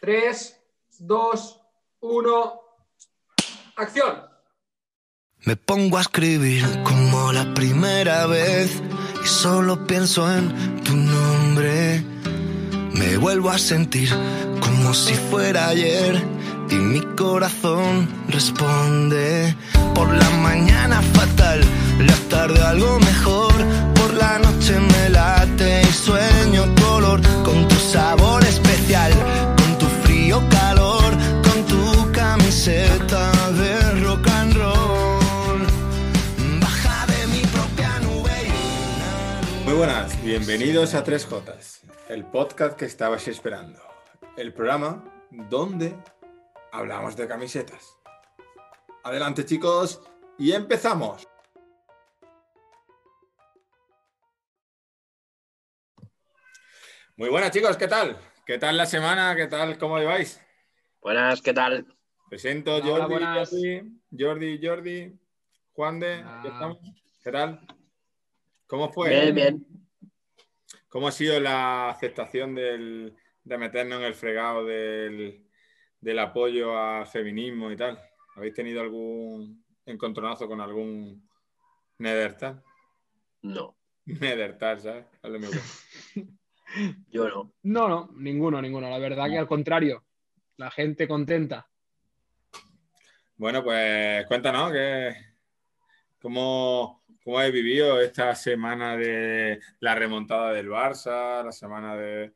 3, 2, 1. ¡Acción! Me pongo a escribir como la primera vez y solo pienso en tu nombre. Me vuelvo a sentir como si fuera ayer y mi corazón responde. Por la mañana fatal, la tarde algo mejor. Por la noche me late y sueño color con tu sabor especial, camiseta de rock and roll. Baja de mi propia nube. y una nube Muy buenas, bienvenidos a 3J, el podcast que estabais esperando. El programa donde hablamos de camisetas. Adelante chicos y empezamos. Muy buenas chicos, ¿qué tal? ¿Qué tal la semana? ¿Qué tal? ¿Cómo lleváis? Buenas, ¿qué tal? Presento Hola, Jordi, buenas. Jordi, Jordi, Jordi, Juan de, Hola. ¿qué estamos? ¿Qué tal? ¿Cómo fue? Bien, bien. ¿Cómo ha sido la aceptación del- de meternos en el fregado del, del apoyo al feminismo y tal? ¿Habéis tenido algún encontronazo con algún Nedertal? No, Nedertal, ¿sabes? Yo no. No, no, ninguno, ninguno. La verdad que al contrario, la gente contenta. Bueno, pues cuéntanos que, cómo, cómo habéis vivido esta semana de la remontada del Barça, la semana de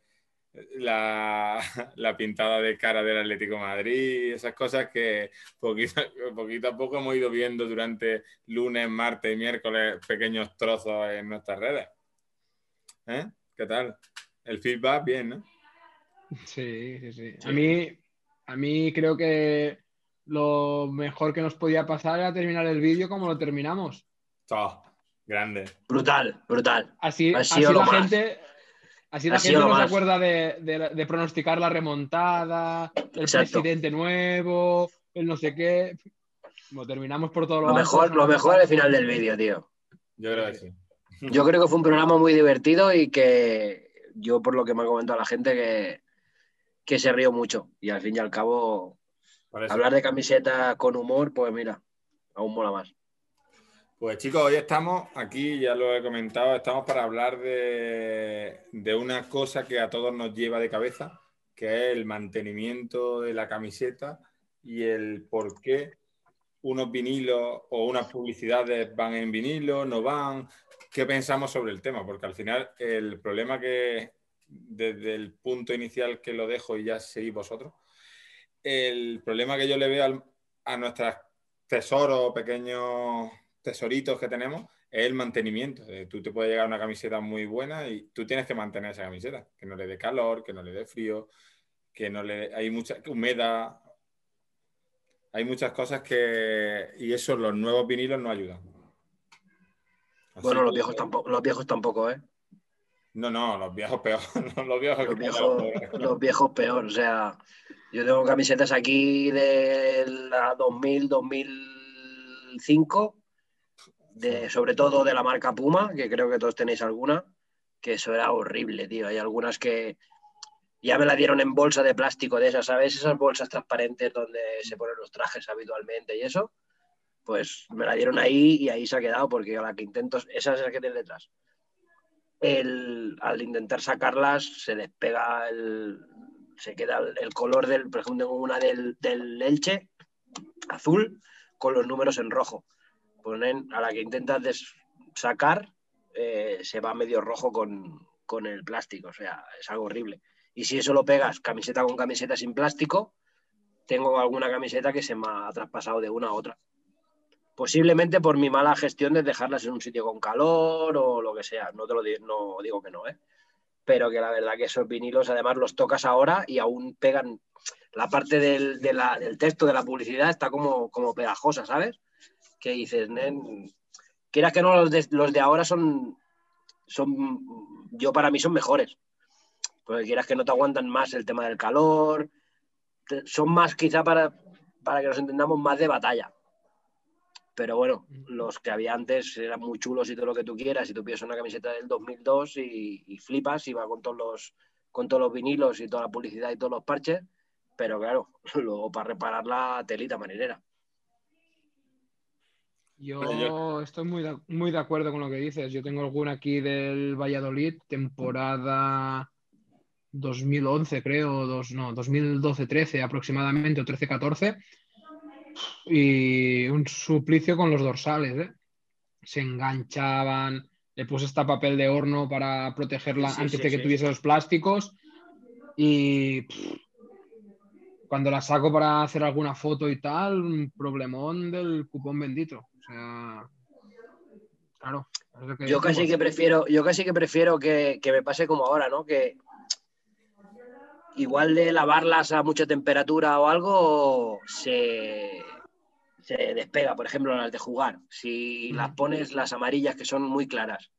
la, la pintada de cara del Atlético de Madrid, esas cosas que poquito, poquito a poco hemos ido viendo durante lunes, martes y miércoles pequeños trozos en nuestras redes. ¿Eh? ¿Qué tal? El feedback, bien, ¿no? Sí, sí, sí. Sí. A mí, a mí creo que lo mejor que nos podía pasar era terminar el vídeo como lo terminamos. Oh, grande. Brutal, brutal. Así, Ha así la más. gente, así Ha la sido gente no se acuerda de, de- de pronosticar la remontada, el Exacto. presidente nuevo, el no sé qué. Lo terminamos por todo lo, Lo mejor, lo mejor pasado. al final del vídeo, tío. Yo creo que sí. Yo creo que fue un programa muy divertido y que yo, por lo que me ha comentado la gente, que, que se rió mucho. Y al fin y al cabo, Hablar de camiseta con humor, pues mira, aún mola más. Pues chicos, hoy estamos aquí, ya lo he comentado, estamos para hablar de, de una cosa que a todos nos lleva de cabeza, que es el mantenimiento de la camiseta y el por qué unos vinilos o unas publicidades van en vinilo, no van, qué pensamos sobre el tema, porque al final el problema que desde el punto inicial que lo dejo y ya seguís vosotros, el problema que yo le veo al- a nuestros tesoros, pequeños tesoritos que tenemos, es el mantenimiento. Eh, Tú te puede llegar una camiseta muy buena y tú tienes que mantener esa camiseta, que no le dé calor, que no le dé frío, que no le hay mucha humedad. Hay muchas cosas que y eso los nuevos vinilos no ayudan. Así Bueno, los que- viejos tampoco, los viejos tampoco, ¿eh? No, no, los viejos peor. no, los viejos, Los que- viejos, los viejos peor. O sea, yo tengo camisetas aquí de la 2000, 2005, de, sobre todo de la marca Puma, que creo que todos tenéis alguna, que eso era horrible, tío. Hay algunas que ya me la dieron en bolsa de plástico de esas, ¿sabes? Esas bolsas transparentes donde se ponen los trajes habitualmente y eso. Pues me la dieron ahí y ahí se ha quedado, porque a la que intento, esa es la que tiene detrás el, al intentar sacarlas se despega el, se queda el, color del, por ejemplo, tengo una del, del Elche azul con los números en rojo. Ponen, a la que intentas sacar eh, se va medio rojo con, con el plástico, o sea, es algo horrible. Y si eso lo pegas camiseta con camiseta sin plástico, tengo alguna camiseta que se me ha traspasado de una a otra. Posiblemente por mi mala gestión de dejarlas en un sitio con calor o lo que sea. No te lo di- no digo que no, ¿eh? Pero que la verdad que esos vinilos, además los tocas ahora y aún pegan. La parte del, de la- del texto de la publicidad está como, como pegajosa, ¿sabes? Que dices, "Nen, quieras que no, los de, los de ahora son, son. Yo para mí son mejores. Porque quieras que no te aguantan más el tema del calor. Son más, quizá para, para que nos entendamos, más de batalla. Pero bueno, los que había antes eran muy chulos y todo lo que tú quieras. Y tú pides una camiseta del 2002 y, y flipas y va con todos los con todos los vinilos y toda la publicidad y todos los parches. pero claro, luego para reparar la telita marinera. Yo, estoy muy de, muy de acuerdo con lo que dices. Yo tengo alguna aquí del Valladolid, temporada 2011, creo, dos, no, 2012-13 aproximadamente, o 13-14. Y un suplicio con los dorsales, ¿eh? Se enganchaban, le puse esta papel de horno para protegerla Sí, antes sí, de que sí. tuviese los plásticos. Y pff, cuando la saco para hacer alguna foto y tal, un problemón del cupón bendito. O sea, claro. es lo que Yo casi que prefiero, yo casi que prefiero que, que me pase como ahora, ¿no? Que igual de lavarlas a mucha temperatura o algo, se, se despega, por ejemplo, las de jugar. Si las pones, las amarillas que son muy claras,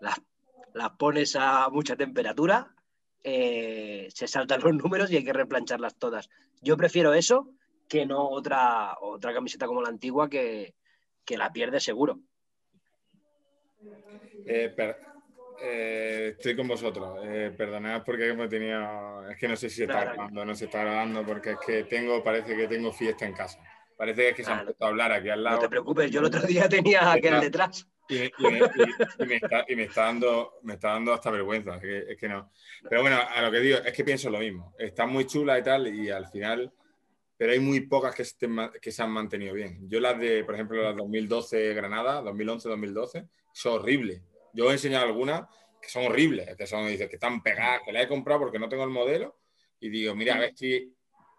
las, las pones a mucha temperatura, eh, se saltan los números y hay que replancharlas todas. Yo prefiero eso que no otra, otra camiseta como la antigua que, que la pierde seguro. Eh, per- eh, estoy con vosotros. Eh, perdonad porque hemos tenido. Es que no sé si se está Nada. grabando, no se está grabando, porque es que tengo, parece que tengo fiesta en casa. Parece que, es que se han no- puesto a hablar aquí al lado. No te preocupes, yo el otro día tenía aquel detrás. Y, y me, y- y me está, y me está dando, me está dando hasta vergüenza. Es que, es que no. Pero bueno, a lo que digo, es que pienso lo mismo. Están muy chulas y tal, y al final. Pero hay muy pocas que, estén que se han mantenido bien. Yo las de, por ejemplo, las 2012 Granada, 2011-2012, son horribles. Yo he enseñado algunas que son horribles, que son, que están pegadas, que las he comprado porque no tengo el modelo, y digo, mira, a ver si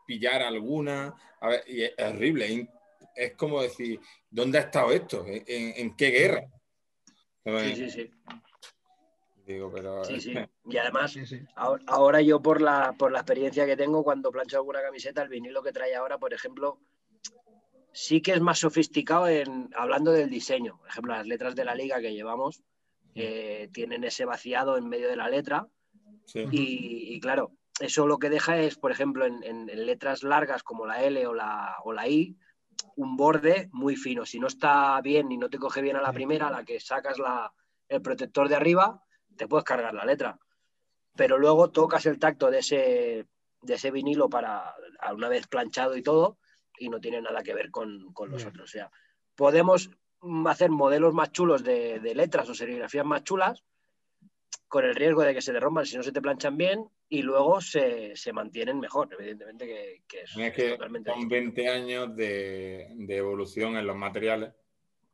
pillar alguna, a ver, y es, horrible. Es, como decir, ¿dónde ha estado esto? ¿En, en- en qué guerra? Sí, sí, sí. Digo, pero. sí, sí. Y además, Sí, sí. ahora, ahora yo por la, por la experiencia que tengo cuando plancho alguna camiseta, el vinilo que trae ahora, por ejemplo, sí que es más sofisticado en hablando del diseño. Por ejemplo, las letras de la liga que llevamos eh, tienen ese vaciado en medio de la letra Sí. y, y claro, eso lo que deja es, por ejemplo, en, en- en letras largas como la L o la, o la I, un borde muy fino. Si no está bien y no te coge bien a la primera, a la que sacas la, el protector de arriba, te puedes cargar la letra. Pero luego tocas el tacto de ese, de ese vinilo para una vez planchado y todo, y no tiene nada que ver con, con los otros. O sea, podemos mm, hacer modelos más chulos de, de letras o serigrafías más chulas, con el riesgo de que se derrumban si no se te planchan bien, y luego se, se mantienen mejor, evidentemente que, que es, Es es que totalmente son distinto. 20 años de, de evolución en los materiales.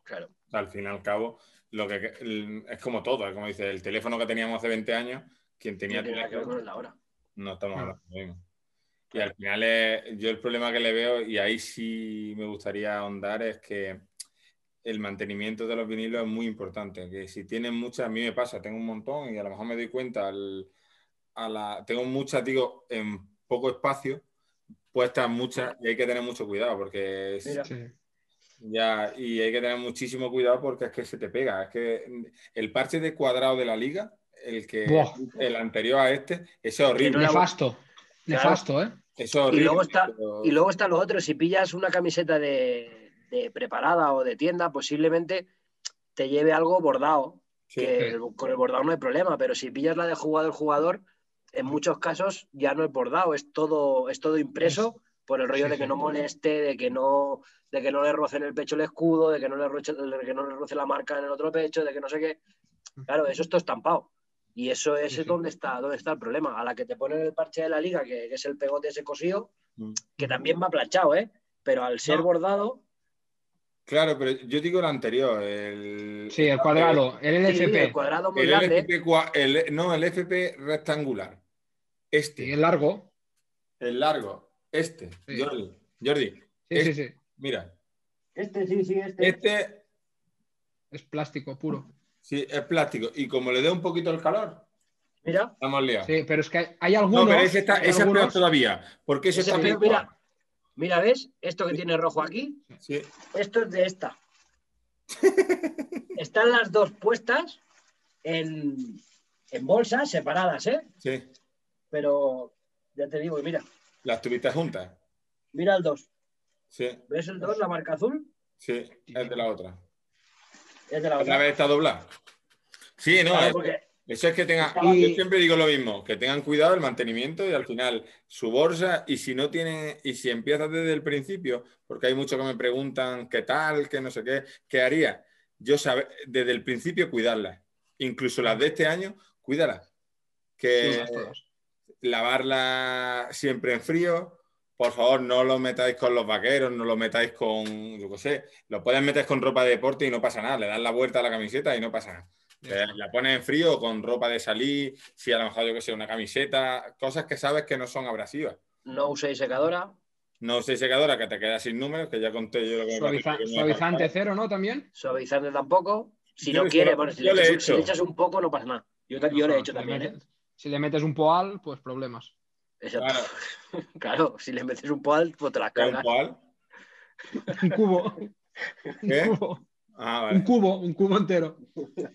Claro. Al fin y al cabo, lo que es como todo, como dice, el teléfono que teníamos hace 20 años, quien tenía que ver con el de ahora. no estamos No. hablando de lo mismo. Y al final, es- yo el problema que le veo, y ahí sí me gustaría ahondar, es que el mantenimiento de los vinilos es muy importante. Que si tienen muchas, a mí me pasa, tengo un montón y a lo mejor me doy cuenta, al- a la, tengo muchas, digo, en poco espacio, puestas muchas y hay que tener mucho cuidado porque es-. Sí. ya, y hay que tener muchísimo cuidado porque es que se te pega. Es que el parche de cuadrado de la liga, el que Buah. el anterior a este, es horrible. Nefasto. Nefasto, ¿eh? Eso es horrible. Y luego está, pero- y luego está lo otro, si pillas una camiseta de, de preparada o de tienda, posiblemente te lleve algo bordado, Sí. que el- con el bordado no hay problema, pero si pillas la de jugador jugador, en muchos casos ya no es bordado, es todo, es todo impreso por el rollo de que no moleste, de que no, de que no le roce en el pecho el escudo, de que no le roce, de que no le roce la marca en el otro pecho, de que no sé qué. Claro, eso es todo estampado. Y eso es Sí, sí. donde está, donde está el problema. A la que te ponen el parche de la liga, que, que es el pegote ese cosido, Mm. que también va planchado, ¿eh? Pero al ser No. bordado, Claro, pero yo digo lo anterior. El, Sí, el cuadrado, el sí, LFP. el cuadrado muy El grande. LFP, el- no, el FP rectangular. Este, Sí, el largo. el largo, este. Sí. Jordi, Jordi, Sí, este, sí, sí. mira, Este, sí, sí, este. este Es plástico puro. sí es plástico y como le dé un poquito el calor, Mira, estamos liados. Sí, pero es que hay, hay No, algunos. pero ese, está, ese es peor algunos- todavía, porque ese ese está peor, mira, mira, ¿ves? Esto que tiene rojo aquí, Sí, esto es de esta. Están las dos puestas en, en bolsas separadas, ¿eh? sí. Pero ya te digo, mira, Las tuviste juntas. mira el 2. Sí, ¿Ves el 2, la marca azul? sí, es de la otra. Es de la Otra otra. vez está doblada. Sí, no, Claro, es- porque Eso es que tengan, Y- yo siempre digo lo mismo, que tengan cuidado el mantenimiento y al final su bolsa, y si no tiene, y si empiezas desde el principio, porque hay muchos que me preguntan qué tal, qué no sé qué, qué haría. Yo sabe, desde el principio cuidarlas, incluso las de este año, cuídalas. Que Todas, todas. lavarla siempre en frío. Por favor, no lo metáis con los vaqueros, no lo metáis con, yo qué sé, lo puedes meter con ropa de deporte y no pasa nada. Le das la vuelta a la camiseta y no pasa nada. La pones en frío con ropa de salir, si a lo mejor yo que sé, una camiseta, cosas que sabes que no son abrasivas. No uséis secadora. No uséis secadora que te queda sin números, que ya conté yo lo que me Suaviza- me suavizante cero, ¿no? También. Suavizante tampoco. Si Yo no quiere, yo bueno, si, le le he echas, hecho. si le echas un poco no pasa nada. Yo, le he hecho Si le también, ¿eh? Si le metes un poal, pues problemas. Exacto. Claro, Claro, si le metes un poal, pues te las ¿qué, un cargas. poal? Un cubo. Un ¿Qué? cubo. Ah, Un cubo, un cubo entero.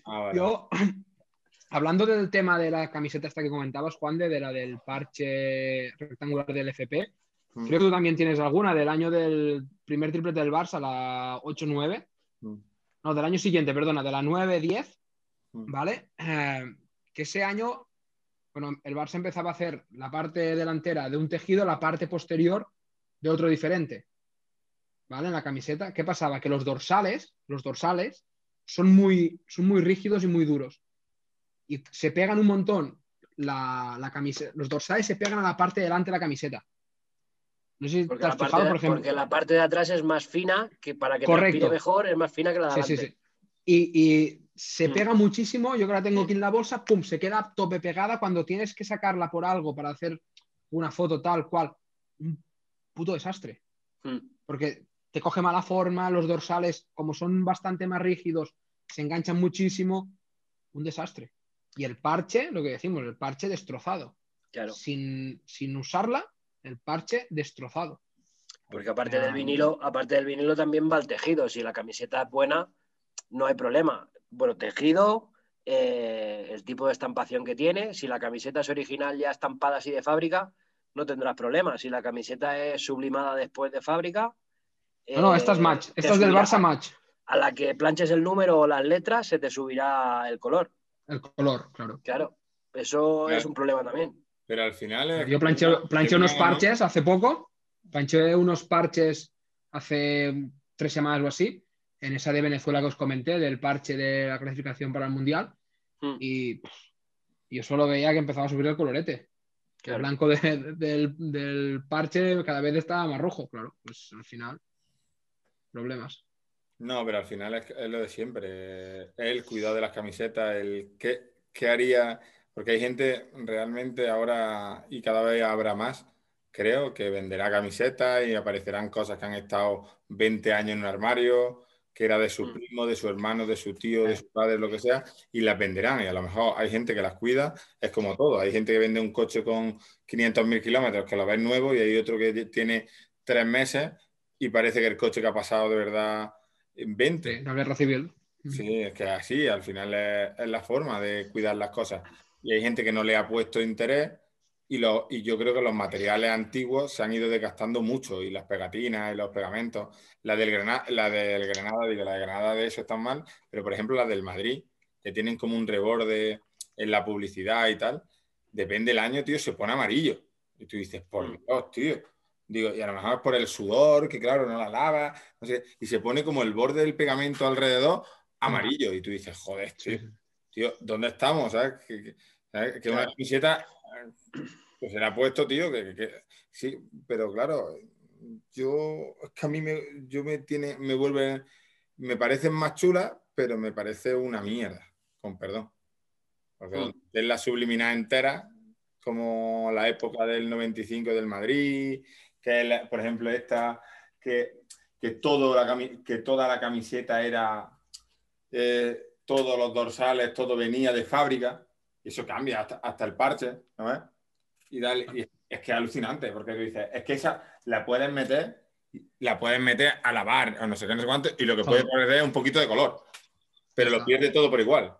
Ah, vale. Yo, hablando del tema de la camiseta esta que comentabas, Juan, de, de la del parche rectangular del FP, Mm. creo que tú también tienes alguna del año del primer triplete del Barça, la 8-9. Mm. No, del año siguiente, perdona, de la 9-10, Mm. ¿vale? Eh, que ese año, bueno, el Barça empezaba a hacer la parte delantera de un tejido, la parte posterior de otro diferente, ¿vale? En la camiseta. ¿Qué pasaba? Que los dorsales, los dorsales, son muy, son muy rígidos y muy duros. Y se pegan un montón. La, la camiseta, los dorsales se pegan a la parte delante de la camiseta. No sé si Porque te la, has fijado, de, por ejemplo. porque la parte de atrás es más fina, que para que Correcto. mejor es más fina que la de Sí, adelante. sí, sí. Y, y se Mm. pega muchísimo. Yo que la tengo aquí en la bolsa, pum, se queda a tope pegada cuando tienes que sacarla por algo para hacer una foto tal cual. Un puto desastre. Mm. Porque te coge mala forma, los dorsales, como son bastante más rígidos, se enganchan muchísimo. Un desastre. Y el parche, lo que decimos, el parche destrozado. Claro, Sin, sin usarla, el parche destrozado. porque aparte Ah. del vinilo, aparte del vinilo también va el tejido. Si la camiseta es buena, no hay problema. Bueno, tejido, eh, el tipo de estampación que tiene. Si la camiseta es original ya estampada así de fábrica, no tendrás problemas. Si la camiseta es sublimada después de fábrica. No, no, eh, esta es match. te Esta es del Barça match. A la que planches el número o las letras, se te subirá el color. El color, claro. Claro, eso Claro. es un problema también. Pero al final. Yo planché, planché unos parches hace poco. Planché unos parches hace tres semanas o así. En esa de Venezuela que os comenté, del parche de la clasificación para el Mundial. Mm. Y pff, yo solo veía que empezaba a subir el colorete. Que el blanco de- del, del parche cada vez estaba más rojo, claro. Pues al final, problemas. No, pero al final es, es lo de siempre. Es el cuidado de las camisetas, el qué, qué haría. Porque hay gente realmente ahora, y cada vez habrá más, creo, que venderá camisetas y aparecerán cosas que han estado 20 años en un armario, que era de su Mm. primo, de su hermano, de su tío, de su padre, lo que sea, y las venderán. Y a lo mejor hay gente que las cuida, es como todo. Hay gente que vende un coche con 500.000 kilómetros, que lo ves nuevo, y hay otro que tiene tres meses y parece que el coche que ha pasado de verdad en 20. Sí, la guerra civil. Sí, es que así, al final es, es la forma de cuidar las cosas. Y hay gente que no le ha puesto interés y, lo, y yo creo que los materiales antiguos se han ido desgastando mucho y las pegatinas y los pegamentos. La del Granada, la del Granada, digo, la de Granada de eso están mal, pero por ejemplo la del Madrid, que tienen como un reborde en la publicidad y tal, depende del año, tío, se pone amarillo. Y tú dices, por Dios, tío. Digo, y a lo mejor es por el sudor, que claro, no la lava, no sé, y se pone como el borde del pegamento alrededor amarillo. Y tú dices, joder, tío, tío ¿dónde estamos? ¿Sabes? Que, que- ¿sabes? que una camiseta eh, que se le ha puesto, tío, que- sí, pero claro, yo es que a mí me, yo me tiene, me vuelve, me parecen más chulas, pero me parece una mierda, con perdón. Porque Mm. es la subliminada entera, como la época del 95 del Madrid, que es, por ejemplo, esta, que, que, todo la que toda la camiseta era, eh, todos los dorsales, todo venía de fábrica, y eso cambia hasta, hasta el parche, ¿no ves? Y, dale- y es que es alucinante, porque tú dices, es que esa la puedes meter, la puedes meter a lavar, o no sé qué, no sé cuánto, y lo que puede Todo. perder es un poquito de color, pero lo pierde todo por igual.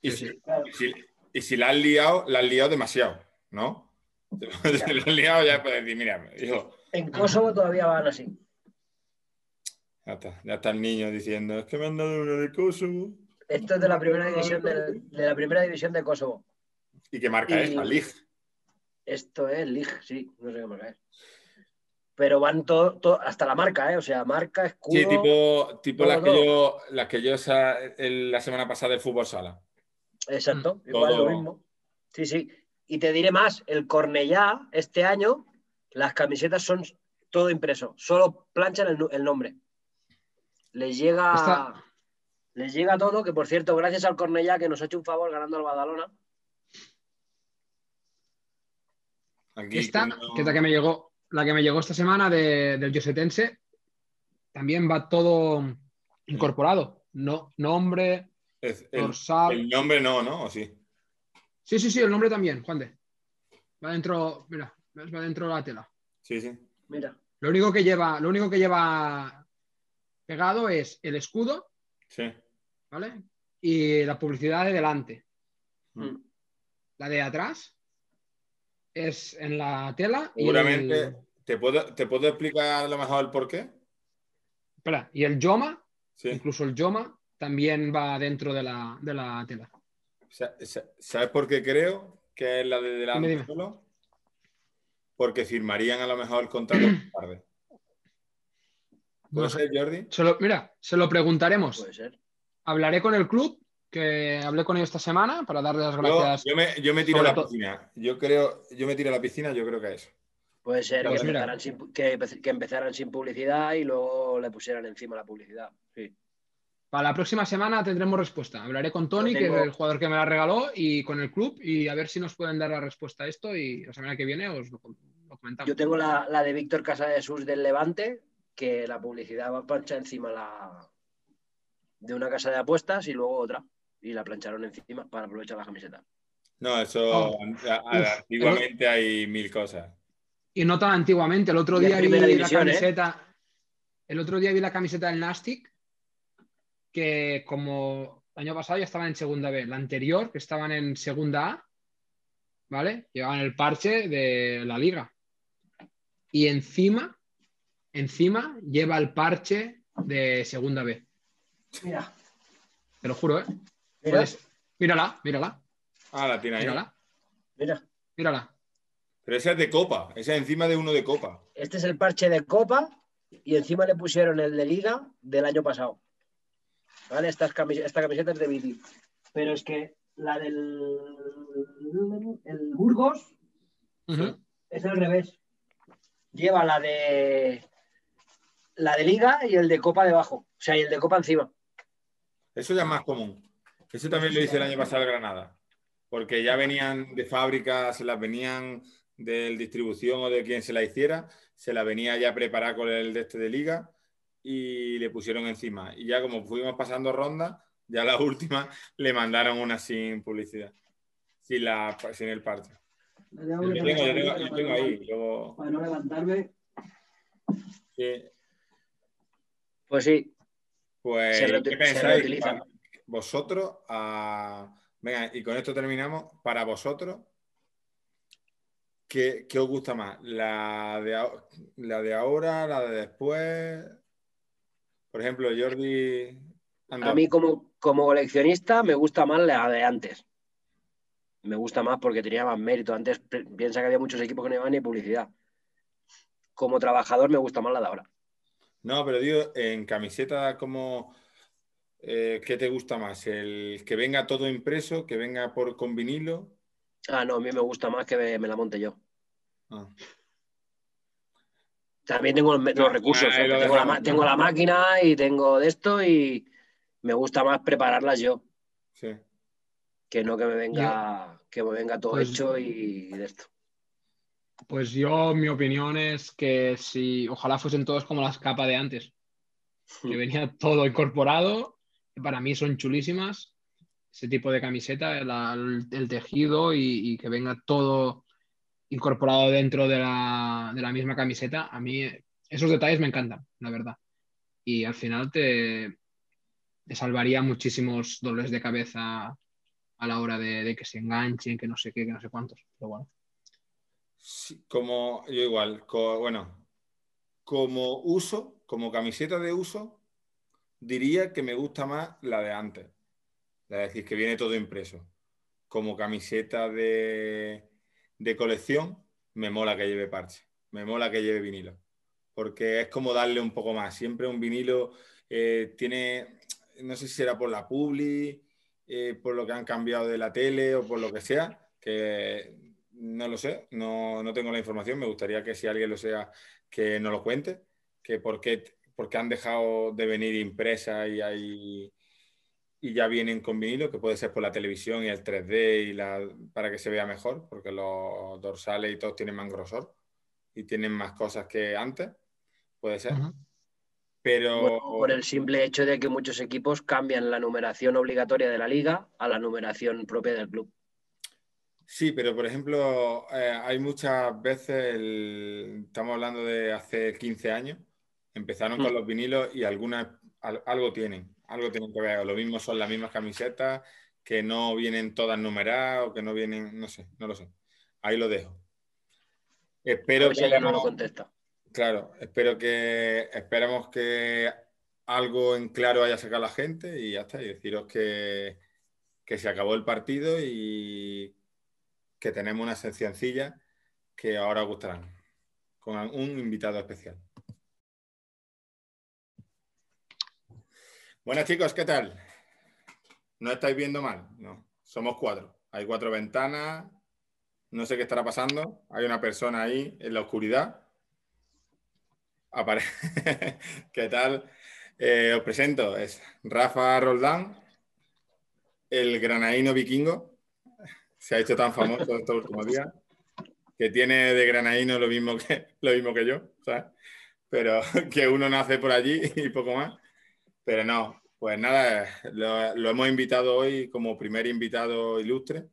Y, Sí, si, y si- y si la has liado, la has liado demasiado, ¿no? Si la has liado, ya puedes decir, mira, hijo, En Kosovo todavía van así. ya está, ya está el niño diciendo, es que me han dado una de Kosovo. Esto es de la primera división de, de la primera división de Kosovo. ¿Y qué marca Y- es? La League. Esto es Lig, sí, no sé qué marca es. Pero van todo, hasta la marca, ¿eh? O sea, marca, escudo. Sí, tipo, tipo todo, las, que todo. yo, las que yo esa- el- la semana pasada del fútbol sala. Exacto, Mm. igual Todo. lo mismo. Sí, sí. Y te diré más, el Cornellá, este año, las camisetas son todo impreso, solo planchan el, nombre. Les llega, Esta- les llega todo, que por cierto, gracias al Cornellá que nos ha hecho un favor ganando al Badalona. Aquí, Esta, que es la que me llegó, la que me llegó esta semana de- del Yosetense, también va todo incorporado. No, nombre, es- el, dorsal. el nombre no, ¿no? ¿O sí? Sí, sí, sí, el nombre también, Juan de. Va dentro, mira, va dentro de la tela. Sí, sí. Mira, Lo único que lleva, lo único que lleva pegado es el escudo, Sí. ¿vale? Y la publicidad de delante. Mm. La de atrás es en la tela. y Seguramente. el- ¿Te puedo, ¿Te puedo explicar a lo mejor el por qué? espera, y el Yoma, Sí. incluso el Yoma, también va dentro de la, de la tela. Sa- sa- ¿Sabes por qué creo que es la de delante Dime, dime. solo? Porque firmarían a lo mejor el contrato más tarde. ¿Puede No sé. ser, Jordi? Se lo- mira, se lo preguntaremos. puede ser. Hablaré con el club, que hablé con ellos esta semana para darles las Yo, gracias. yo me, yo me tiro a la todo- piscina. Yo creo, yo me tiro a la piscina, yo creo que es. Puede ser Pues que, empezaran sin, que, que empezaran sin publicidad y luego le pusieran encima la publicidad. Sí. Para la próxima semana tendremos respuesta. Hablaré con Tony, que es el jugador que me la regaló, y con el club, y a ver si nos pueden dar la respuesta a esto. Y la semana que viene os lo, lo comentamos. Yo tengo la, la de Víctor Casadesus del Levante, que la publicidad va plancha encima la de una casa de apuestas y luego otra. Y la plancharon encima para aprovechar la camiseta. No, eso Oh. a- a- Uf, antiguamente hay mil cosas. Y no tan antiguamente. El otro día vi la ¿eh? camiseta. El otro día vi la camiseta del Nastic, que como el año pasado ya estaban en segunda B. La anterior, que estaban en segunda A, ¿vale? Llevaban el parche de la liga. Y encima, encima lleva el parche de segunda B. Mira, Te lo juro, ¿eh? mira, Puedes- Mírala, mírala, Ah, la tiene ahí. mírala, mira. mírala. Pero esa es de copa. Esa es encima de uno de copa. Este es el parche de Copa y encima le pusieron el de Liga del año pasado. ¿Vale? Estas camis- esta camiseta es de Viti. Pero es que la del el Burgos es al revés. Lleva la de la de Liga y el de Copa debajo. O sea, y el de Copa encima. Eso ya es más común. Eso también lo hice el año pasado en Granada. Porque ya venían de fábrica, se las venían de distribución o de quien se la hiciera, se la venía ya preparada con el de este de liga y le pusieron encima. Y ya como fuimos pasando rondas, ya la última le mandaron una sin publicidad, sin, la, sin el parche. Yo tengo, yo tengo- yo tengo ahí. luego- Para no levantarme. sí. Pues sí, Pues, Se ¿qué reutil- se pensáis? Vosotros, ah, venga, y con esto terminamos. Para vosotros, ¿qué, qué os gusta más? ¿La de, a- ¿La de ahora, la de después? Por ejemplo, Jordi. A mí como, como coleccionista me gusta más la de antes. Me gusta más porque tenía más mérito. Antes piensa que había muchos equipos que no llevaban ni publicidad. Como trabajador me gusta más la de ahora. No, pero digo, en camiseta, como. eh, ¿Qué te gusta más? ¿El que venga todo impreso, que venga por con vinilo? Ah, no, a mí me gusta más que me, me la monte yo. Ah. También tengo los, recursos. Lo tengo, la, tengo máquina y tengo de esto y me gusta más prepararlas yo. Sí. Que no que me venga, que me venga todo Pues- hecho y de esto. Pues yo, mi opinión es que si ojalá fuesen todos como las capas de antes, que venía todo incorporado, que para mí son chulísimas, ese tipo de camiseta, el, el tejido y, y que venga todo incorporado dentro de la, de la misma camiseta, a mí esos detalles me encantan, la verdad. Y al final te, te salvaría muchísimos dolores de cabeza a la hora de, de que se enganchen, que no sé qué, que no sé cuántos. Pero bueno. Sí, como yo igual, bueno, como uso, como camiseta de uso, diría que me gusta más la de antes. es decir, que viene todo impreso, como camiseta de, de colección, me mola que lleve parche, me mola que lleve vinilo, porque es como darle un poco más. Siempre un vinilo eh, tiene, no sé si será por la publi, eh, por lo que han cambiado de la tele o por lo que sea, que no lo sé, no, no, tengo la información, me gustaría que si alguien lo sea, que nos lo cuente, que por qué, han dejado de venir impresas y hay y ya vienen con vinilo, que puede ser por la televisión y el 3D y la, para que se vea mejor, porque los dorsales y todos tienen más grosor y tienen más cosas que antes, puede ser. Pero... por el simple hecho de que muchos equipos cambian la numeración obligatoria de la liga a la numeración propia del club. Sí, pero por ejemplo, eh, hay muchas veces, estamos hablando de hace 15 años, empezaron con mm. los vinilos y algunas algo tienen, algo tienen que ver. Lo mismo son las mismas camisetas que no vienen todas numeradas o que no vienen, no sé, no lo sé. Ahí lo dejo. Espero que ya no lo contesta. Claro, espero que esperamos que algo en claro haya sacado la gente y ya está. Y deciros que, que se acabó el partido y que tenemos una sencilla que ahora os gustarán, con un invitado especial. Buenas chicos, ¿qué tal? ¿No estáis viendo mal? No, somos cuatro. Hay cuatro ventanas. No sé qué estará pasando. Hay una persona ahí en la oscuridad. ¿Qué tal? Eh, os presento. Es Rafa Roldán, el granaíno vikingo se ha hecho tan famoso estos últimos días, que tiene de granadino lo mismo que, lo mismo que yo, ¿sabes? Pero que uno nace por allí y poco más. Pero no, pues nada, lo, hemos invitado hoy como primer invitado ilustre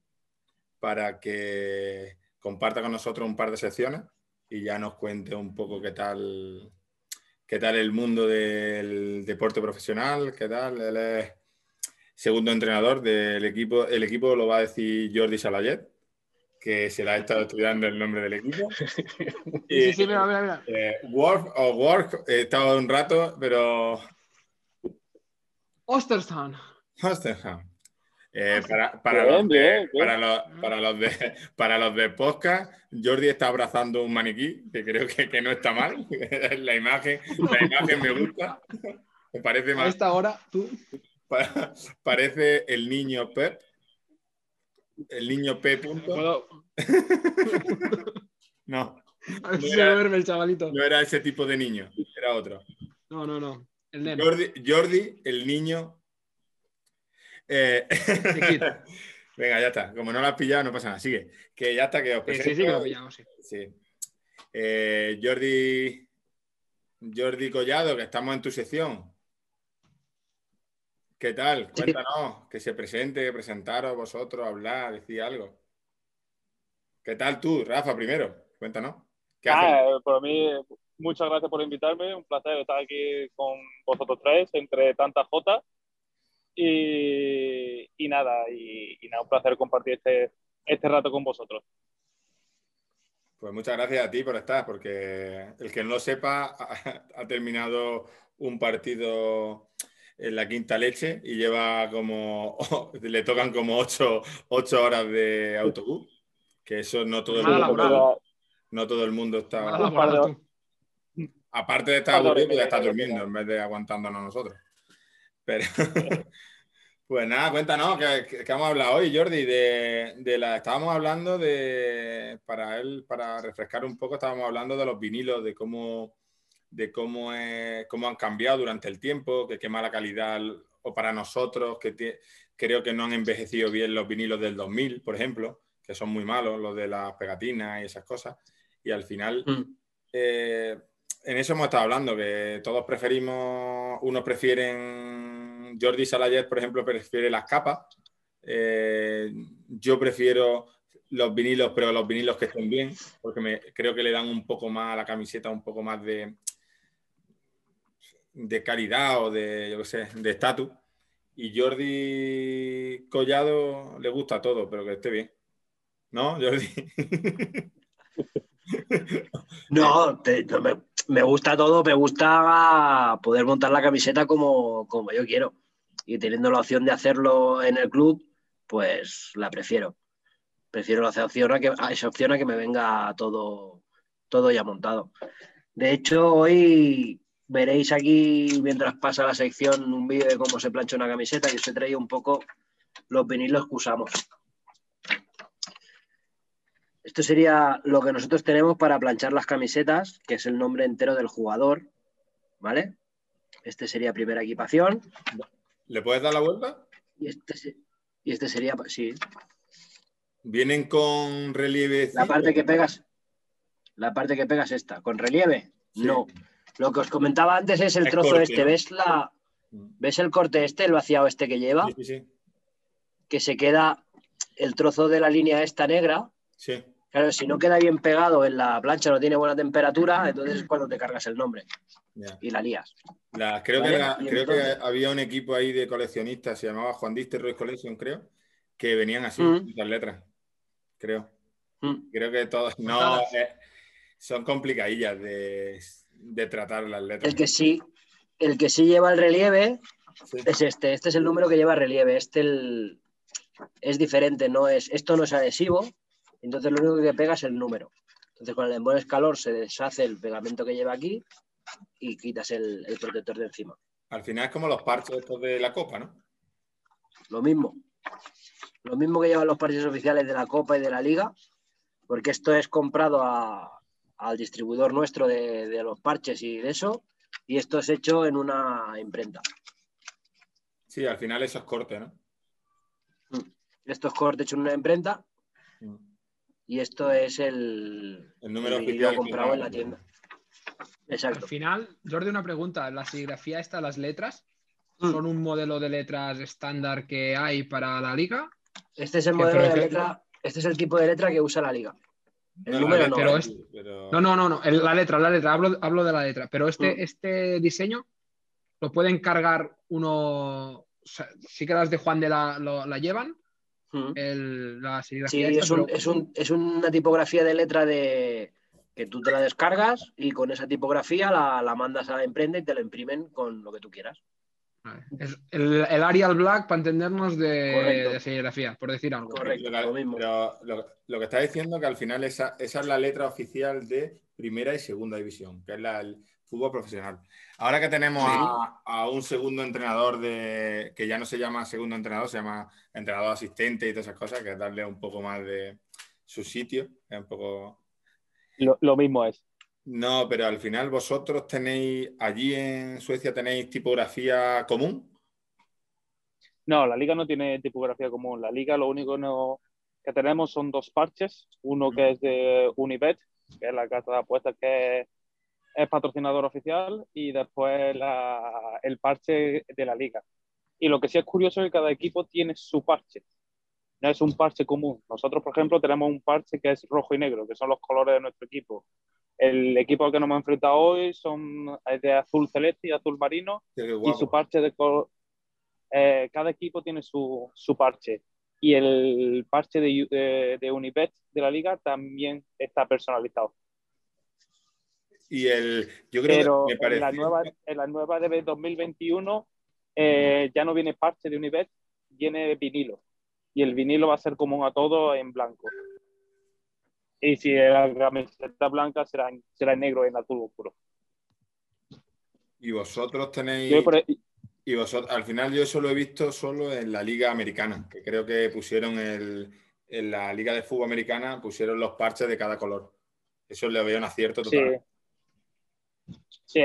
para que comparta con nosotros un par de secciones y ya nos cuente un poco qué tal, qué tal el mundo del deporte profesional, qué tal. Él es segundo entrenador del equipo. El equipo lo va a decir Jordi Salayet, que se le ha estado estudiando el nombre del equipo. sí, sí, mira, mira, mira. Eh, o Work, he estado un rato, pero. Ostersham. Ostersham. Eh, para, para, los de, para, los, para, los de, para los de podcast, Jordi está abrazando un maniquí, que creo que, que no está mal. la, imagen, la imagen me gusta. Me parece más. A esta hora, tú. parece el niño Pep. El niño Pep. no. No era, el chavalito. no era ese tipo de niño, era otro. No, no, no. El Jordi, el niño. Eh, venga, ya está. Como no lo has pillado, no pasa nada. Sigue. Que ya está, que os presento. Sí, sí, que lo pillamos, sí. sí. Eh, Jordi, Jordi Collado, que estamos en tu sección. ¿Qué tal? Cuéntanos, que se presente, presentaros vosotros, hablar, decir algo. ¿Qué tal tú, Rafa, primero? Cuéntanos. ¿Qué ah, por mí, muchas gracias por invitarme. Un placer estar aquí con vosotros tres, entre tantas jotas. Y, nada, y, nada, un placer compartir este, este rato con vosotros. Pues muchas gracias a ti por estar, porque el que no lo sepa ha terminado un partido en la quinta leche y lleva como, le tocan como ocho, horas de autobús, que eso no todo el mundo, no todo el mundo está... Aparte de estar aburrido, pues está durmiendo en vez de aguantándonos nosotros. Pero, pues nada, cuéntanos, ¿qué, hemos hablado hoy, Jordi? De, de, la, estábamos hablando de, para él, para refrescar un poco, estábamos hablando de los vinilos, de cómo de cómo, cómo han cambiado durante el tiempo, que qué mala calidad, o para nosotros, que creo que no han envejecido bien los vinilos del 2000, por ejemplo, que son muy malos, los de las pegatinas y esas cosas. Y al final, mm. eh, en eso hemos estado hablando, que todos preferimos, unos prefieren, Jordi Salayet, por ejemplo, prefiere las capas. Eh, yo prefiero los vinilos, pero los vinilos que estén bien, porque me, creo que le dan un poco más a la camiseta, un poco más de, de calidad o de, yo qué sé, de estatus. Y Jordi Collado le gusta todo, pero que esté bien. ¿No, Jordi? no, me, gusta todo, me gusta poder montar la camiseta como, como yo quiero. y teniendo la opción de hacerlo en el club, pues la prefiero. Prefiero esa opción a que, a esa opción a que me venga todo, todo ya montado. De hecho, hoy veréis aquí, mientras pasa la sección, un vídeo de cómo se plancha una camiseta y os he traído un poco los vinilos que usamos. Esto sería lo que nosotros tenemos para planchar las camisetas, que es el nombre entero del jugador, ¿vale? Este sería primera equipación. ¿Le puedes dar la vuelta? Y este, y este sería, sí, Vienen con relieve. la parte que pegas. La parte que pegas esta, con relieve. Sí. No. Lo que os comentaba antes es el Es trozo corte, este. ¿Ves la, ¿Ves el corte este, el vaciado este que lleva? Sí, sí, sí. Que se queda el trozo de la línea esta negra. Sí. Claro, si no queda bien pegado en la plancha, no tiene buena temperatura, entonces es cuando te cargas el nombre y la lías. La- creo Vale, que, la- había un equipo ahí de coleccionistas, se llamaba Juan Royce Collection, creo, que venían así, Mm. las letras. Creo. Mm. Creo que todos. No, eh, son complicadillas de, de tratar las letras. El que sí, el que sí lleva el relieve Sí. es este. Este es el número que lleva relieve. Este el- es diferente, no es, esto no es adhesivo, entonces lo único que pega es el número. Entonces con el embones calor se deshace el pegamento que lleva aquí y quitas el, el protector de encima. Al final es como los parches estos de la copa, ¿no? Lo mismo. Lo mismo que llevan los parches oficiales de la Copa y de la Liga, porque esto es comprado a- al distribuidor nuestro de, de los parches y de eso, y esto es hecho en una imprenta. Sí, al final esos cortes, ¿no? Esto es corte hecho en una imprenta Mm. Y esto es el, El número vinilo oficial que comprado en la tienda. Al Exacto. final, Jordi, una pregunta. La serigrafía esta, las letras, Mm. ¿son un modelo de letras estándar que hay para la liga? Este es el modelo de letra, este es el tipo de letra que usa la Liga. El No, número la no. pero letra, es- pero- No, no, no, no. el- la letra, la letra. Hablo, hablo de la letra. Pero este, Mm. este diseño lo pueden cargar uno. o sea, sí que las de Juan de la, lo- la llevan, Mm. el- la Sí, esta, es, un- pero- es, un- es una tipografía de letra de que tú te la descargas y con esa tipografía la, la mandas a la imprenta y te la imprimen con lo que tú quieras. Vale. Es el, el Arial Black, para entendernos, de, de serigrafía, por decir algo. Correcto. Lo que- lo mismo. Pero lo, lo que está diciendo que al final esa, esa es la letra oficial de primera y segunda división, que es la, el fútbol profesional. Ahora que tenemos Sí. a, a un segundo entrenador de que ya no se llama segundo entrenador, se llama entrenador asistente y todas esas cosas, que es darle un poco más de su sitio, es un poco Lo, lo mismo es. No, pero al final vosotros tenéis, allí en Suecia tenéis tipografía común. No, la liga no tiene tipografía común. La liga lo único no- que tenemos son dos parches. Uno que es de Unibet, que es la casa de apuestas que es patrocinador oficial, y después la- el parche de la liga. Y lo que sí es curioso es que cada equipo tiene su parche. No es un parche común. Nosotros, por ejemplo, tenemos un parche que es rojo y negro, que son los colores de nuestro equipo. El equipo al que nos hemos enfrentado hoy son es de azul celeste y azul marino, y su parche de color. eh, cada equipo tiene su, su parche. Y el parche de, de, de Unibet de la liga también está personalizado. Y el, yo creo Pero que me en, la nueva, en la nueva de 2021 eh, ya no viene parche de Unibet, viene vinilo. Y el vinilo va a ser común a todos en blanco. Y si la camiseta blanca será, en- será en negro, en azul oscuro. Y vosotros tenéis. Y vosotros, al final yo eso lo he visto solo en la liga americana, que creo que pusieron el, en la liga de fútbol americana, pusieron los parches de cada color. Eso le veo un acierto total. Sí,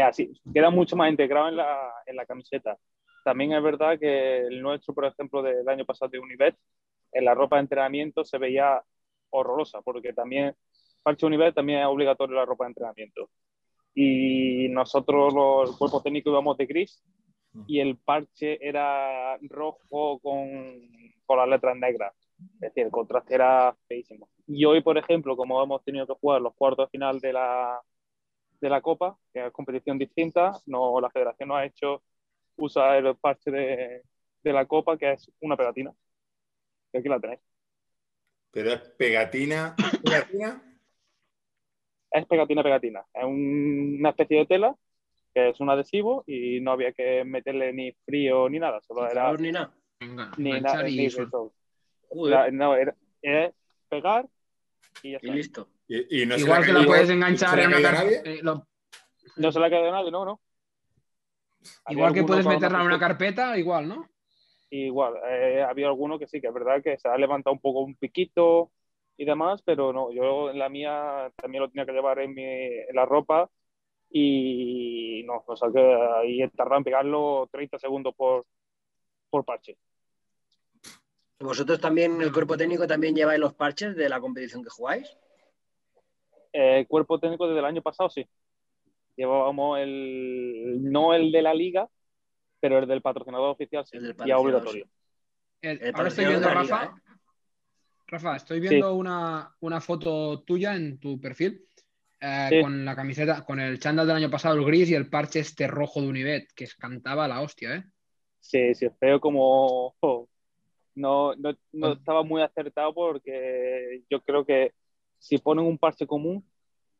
así. Queda mucho más integrado en la, en la camiseta. También es verdad que el nuestro, por ejemplo, del año pasado de Univet, en la ropa de entrenamiento se veía horrorosa, porque también, parche Univet también es obligatorio la ropa de entrenamiento. Y nosotros, los, el cuerpo técnico, íbamos de gris y el parche era rojo con, con las letras negras. Es decir, el contraste era feísimo. Y hoy, por ejemplo, como hemos tenido que jugar los cuartos de final de la, de la Copa, que es competición distinta, no, la federación nos ha hecho usar el parche de, de la Copa, que es una pegatina. Que aquí la tenéis. Pero es pegatina. ¿Pegatina? Es pegatina, pegatina. Es un- una especie de tela que es un adhesivo y no había que meterle ni frío ni nada, solo era Calor ni nada. Venga, ni nada y ni eso. No, era, era pegar y ya y está. listo. Y, y no se Igual que caído- puedes ¿no enganchar en una eh, lo- No se le ha quedado a nadie, no, no. Igual que puedes meterla en una carpeta, igual, ¿no? Igual, eh, había alguno que sí, que es verdad que se ha levantado un poco un piquito y demás, pero no, yo en la mía también lo tenía que llevar en, mi, en la ropa y no, o sea que ahí he tardado en pegarlo 30 segundos por, por parche. ¿Vosotros también, el cuerpo técnico, también lleváis los parches de la competición que jugáis? Eh, cuerpo técnico desde el año pasado, sí. Llevábamos el, no el de la liga, pero el del patrocinador oficial, sí, El del y es patrocinador, obligatorio. El- El ahora estoy viendo, Rafa. liga, ¿eh? Rafa, estoy viendo una, una foto tuya en tu perfil eh, Sí. con la camiseta, con el chándal del año pasado, el gris, y el parche este rojo de Univet, que cantaba la hostia, ¿eh? Sí, sí, feo como oh, no, no, no estaba muy acertado porque yo creo que si ponen un parche común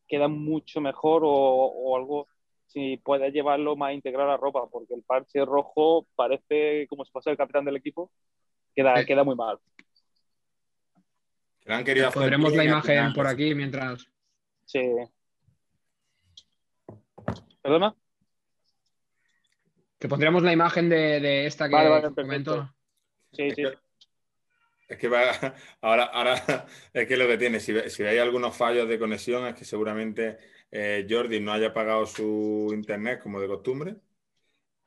queda mucho mejor o, o algo si puedes llevarlo más integrado a la ropa porque el parche rojo parece como si fuese el capitán del equipo queda, Sí. queda muy mal. Han querido hacer Pondremos bien la imagen final, por pues, aquí mientras. Sí. ¿Perdona? Que pondremos la imagen de, de esta que Vale, vale, comento. Sí, sí. Es que va, ahora, ahora es que lo que tiene, si, si hay algunos fallos de conexión, es que seguramente eh, Jordi no haya pagado su internet como de costumbre.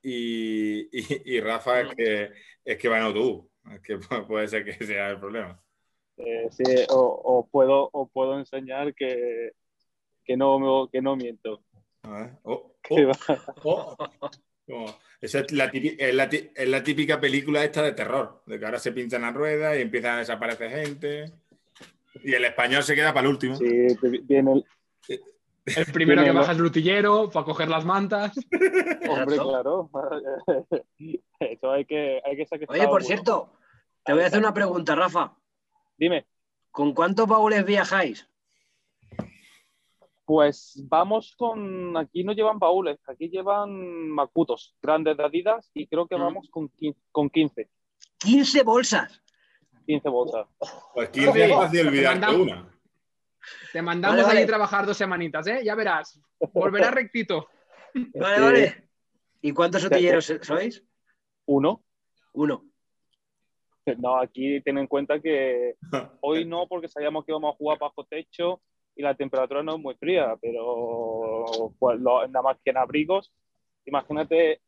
Y, y- y Rafa es que, es que va en autobús. Es que pu- puede ser que sea el problema. Eh, sí, o, o puedo, o puedo enseñar que, que, no, que no miento. A ver. Oh, oh, oh. Esa es la, típica, es, la, ti- es la típica película esta de terror, de que ahora se pinchan las ruedas y empiezan a desaparecer gente. Y el español se queda para el último. Sí, viene el, El primero que baja es el utillero para coger las mantas. Hombre, claro. Eso hay que, hay que. Oye, por cierto, te voy a hacer una pregunta, Rafa. Dime, ¿Con cuántos baúles viajáis? Pues vamos con. Aquí no llevan baúles, aquí llevan macutos grandes de Adidas y creo que Mm. vamos con 15, con 15, 15 bolsas. 15 bolsas. Pues 15 es fácil olvidarte una. Te mandamos Vale, vale. allí trabajar dos semanitas, ¿eh? Ya verás. Volverás rectito. Vale, vale. ¿Y cuántos utilleros sois? Uno. Uno. No, aquí ten en cuenta que hoy no, porque sabíamos que íbamos a jugar bajo techo y la temperatura no es muy fría, pero pues, lo- nada más que en abrigos, imagínate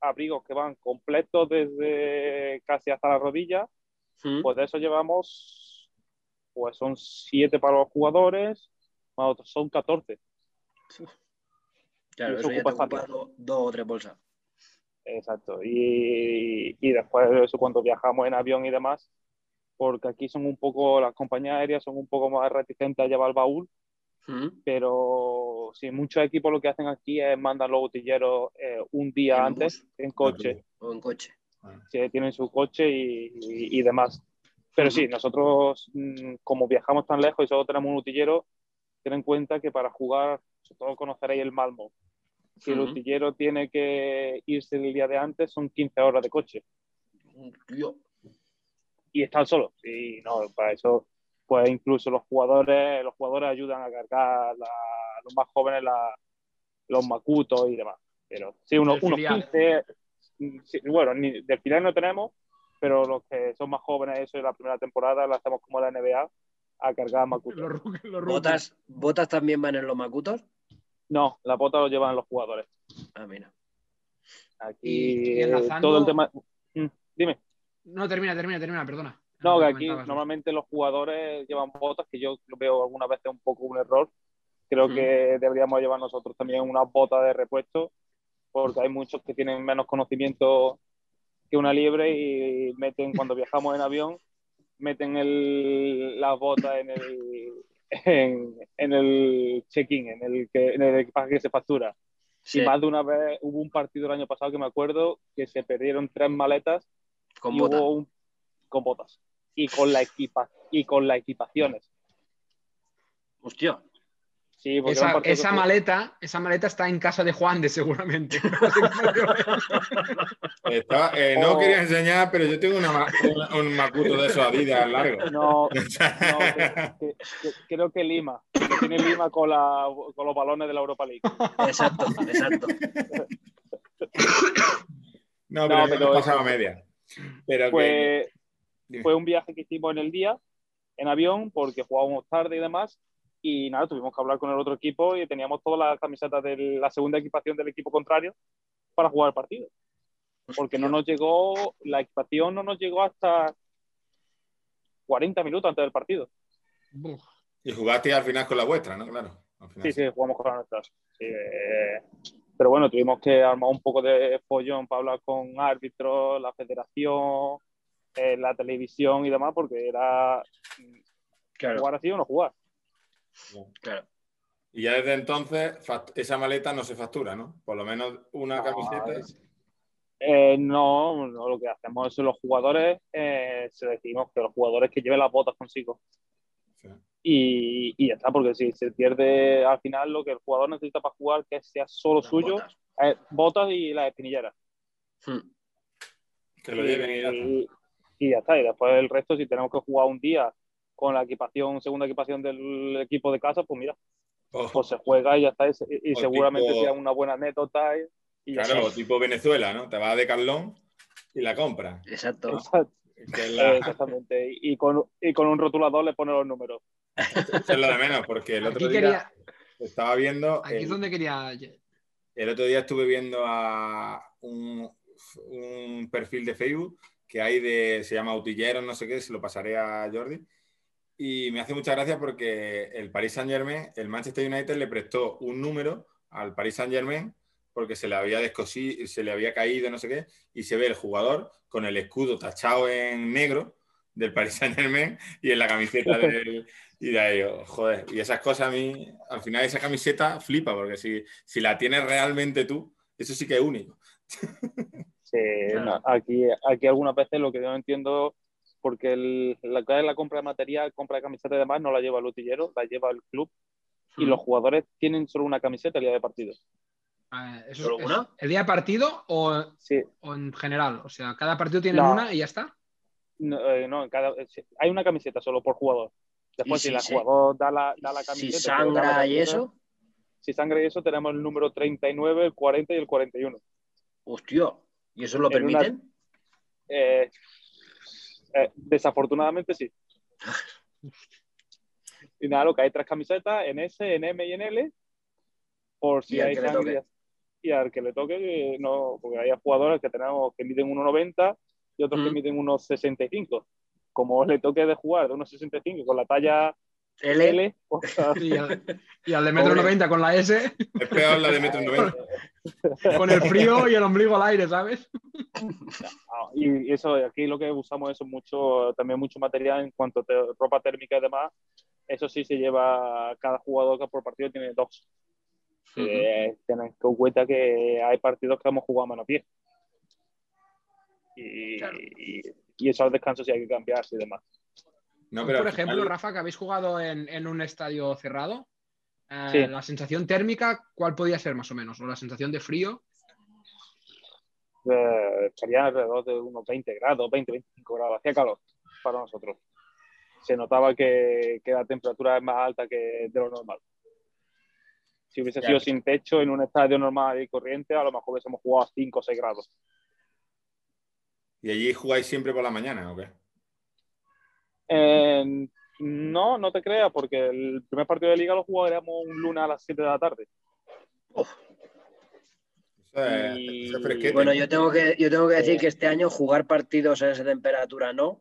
abrigos que van completos desde casi hasta la rodilla, ¿Mm? pues de eso llevamos, pues son siete para los jugadores, más otros son 14. Claro, eso eso ya te ocupa dos o tres bolsas. Exacto. Y, y después de eso, cuando viajamos en avión y demás, porque aquí son un poco, las compañías aéreas son un poco más reticentes a llevar baúl, ¿Mm? pero sí, muchos equipos lo que hacen aquí es mandar los utilleros eh, un día En antes en coche, O en coche. que tienen su coche y, y- y demás. Pero sí, nosotros, mm, como viajamos tan lejos y solo tenemos un utillero, ten en cuenta que para jugar, sobre todo conoceréis el Malmo. Si el utillero tiene que irse el día de antes, son 15 horas de coche. Tío. Y están solos. Y no, para eso, pues incluso los jugadores, los jugadores ayudan a cargar la- a los más jóvenes la- los macutos y demás. Pero sí, unos, unos. 15, mm, sí, bueno, ni, del final no tenemos, pero los que son más jóvenes, eso de la primera temporada, lo hacemos como la NBA, a cargar macutos. Los, los rookies. ¿Botas, ¿Botas también van en los macutos? No, la bota lo llevan los jugadores. Ah, mira. Aquí Y- y enlazando- todo el tema... Mm, Dime. No, termina, termina, termina, perdona. No, que aquí normalmente los jugadores llevan botas, que yo veo algunas veces un poco un error. Creo Mm. que deberíamos llevar nosotros también unas botas de repuesto, porque hay muchos que tienen menos conocimiento que una liebre y meten, cuando viajamos en avión, meten el, las botas en el, en, en el check-in, en el, que, en el equipaje que se factura. Sí, Y más de una vez hubo un partido el año pasado que me acuerdo que se perdieron tres maletas con y botas. hubo un- con botas y con la equipa y con las equipaciones. Hostia. Sí, Esa, esa maleta, esa maleta está en casa de Juan de seguramente. Eh, no Oh. quería enseñar, pero yo tengo una ma- una- un macuto de esos Adidas largo. No, no, que- que- que- creo que Lima. Que tiene Lima con, la, con los balones de la Europa League. Exacto, exacto. No, No, pero, pero eso- media. Pero Fue, fue un viaje que hicimos en el día, en avión, porque jugábamos tarde y demás. Y nada, tuvimos que hablar con el otro equipo y teníamos todas las camisetas de la segunda equipación del equipo contrario para jugar el partido. Porque no nos llegó, la equipación no nos llegó hasta 40 minutos antes del partido. Y jugaste al final con la vuestra, ¿no? Claro. al final. Sí, sí, jugamos con las nuestras. Sí, eh, pero bueno, tuvimos que armar un poco de follón para hablar con árbitros, la federación, eh, la televisión y demás, porque era Claro, jugar así o no jugar. claro. Y ya desde entonces esa maleta no se factura, ¿no? Por lo menos una No, camiseta. es- Eh, no, no, lo que hacemos es los jugadores, eh, se decimos que los jugadores que lleven las botas consigo. Y, y ya está, porque si se pierde al final lo que el jugador necesita para jugar, que sea solo Las suyo, botas. es botas y las espinilleras. Hmm. Que lo lleven y ya está. y, y ya está. Y después el resto, si tenemos que jugar un día con la equipación, segunda equipación del equipo de casa, pues mira, Oh, pues se juega y ya está. Y, seguramente tipo- sea una buena anécdota. Y, claro, tipo Venezuela, ¿no? Te vas de Carlón y la compras. Exacto. Exactamente. Y con, y con un rotulador le pone los números. Eso es lo de menos, porque el otro Aquí, día quería, estaba viendo. aquí el- es donde quería. El otro día estuve viendo a un, un perfil de Facebook que hay de, se llama Utilleros, no sé qué, se lo pasaré a Jordi. Y me hace mucha gracia porque el Paris Saint Germain, el Manchester United le prestó un número al Paris Saint Germain porque se le había descosido, se le había caído, no sé qué, y se ve el jugador con el escudo tachado en negro del Paris Saint Germain y en la camiseta del, y de ahí, oh, joder, y esas cosas a mí, al final esa camiseta flipa, porque si, si la tienes realmente tú, eso sí que es único. Sí, Claro. no, aquí, aquí algunas veces lo que yo no entiendo, porque el- la, la compra de material, compra de camiseta y demás, no la lleva el utillero, la lleva el club. Y Hmm. los jugadores tienen solo una camiseta el día de partido. eh, eso ¿Solo es- una? ¿El día de partido o, Sí, o en general? O sea, cada partido tiene No. una y ya está. No, eh, no, en cada, hay una camiseta solo por jugador. Después, si si el se- jugador da la, da la Si camiseta. la sangra y eso, Si sangra y eso, tenemos el número 39, el 40 y el 41. hostia, ¿y eso lo En una- permiten? Eh, eh, desafortunadamente sí. Y nada, lo que hay tres camisetas en S, en M y en L, por si Y hay sangre. Y al que le toque, que no, porque hay jugadores que tenemos que miden 1,90 y otros que miden 1,65. Como le toque de jugar de 1,65 con la talla L, L, pues, Y al, y al de metro Pobre. 90 con la S, Es peor la de metro 90. con el frío y el ombligo al aire, ¿sabes? Ah, y eso, aquí lo que usamos eso mucho, también mucho material en cuanto a ropa térmica y demás. Eso sí se lleva, cada jugador que por partido tiene dos. Ujú. Eh, tened en cuenta que hay partidos que hemos jugado a mano a pie. Y, Claro. y, y descanso sí hay que cambiarse y demás. No, pero Por ejemplo, final- Rafa, que habéis jugado en, en un estadio cerrado, eh, Sí. la sensación térmica, ¿cuál podía ser más o menos? ¿O la sensación de frío? Eh, estaría alrededor de unos 20 grados, 20, 25 grados. Hacía calor para nosotros. Se notaba que, que la temperatura es más alta que de lo normal. Si hubiese Claro. sido sin techo en un estadio normal y corriente, a lo mejor hubiésemos jugado a 5 o 6 grados. ¿Y allí jugáis siempre por la mañana o qué? Eh, no, no te creas, porque el primer partido de liga lo jugaríamos un lunes a las 7 de la tarde. Eso es, Y- eso es fresquete. Bueno, yo tengo que, yo tengo que decir Eh. que este año jugar partidos a esa temperatura no.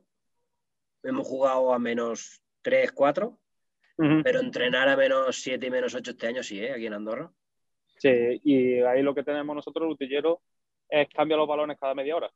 Hemos jugado a menos 3, 4, pero entrenar a menos 7 y menos 8 este año sí, ¿eh? aquí en Andorra. Sí, y ahí lo que tenemos nosotros, el utillero, es cambiar los balones cada media hora.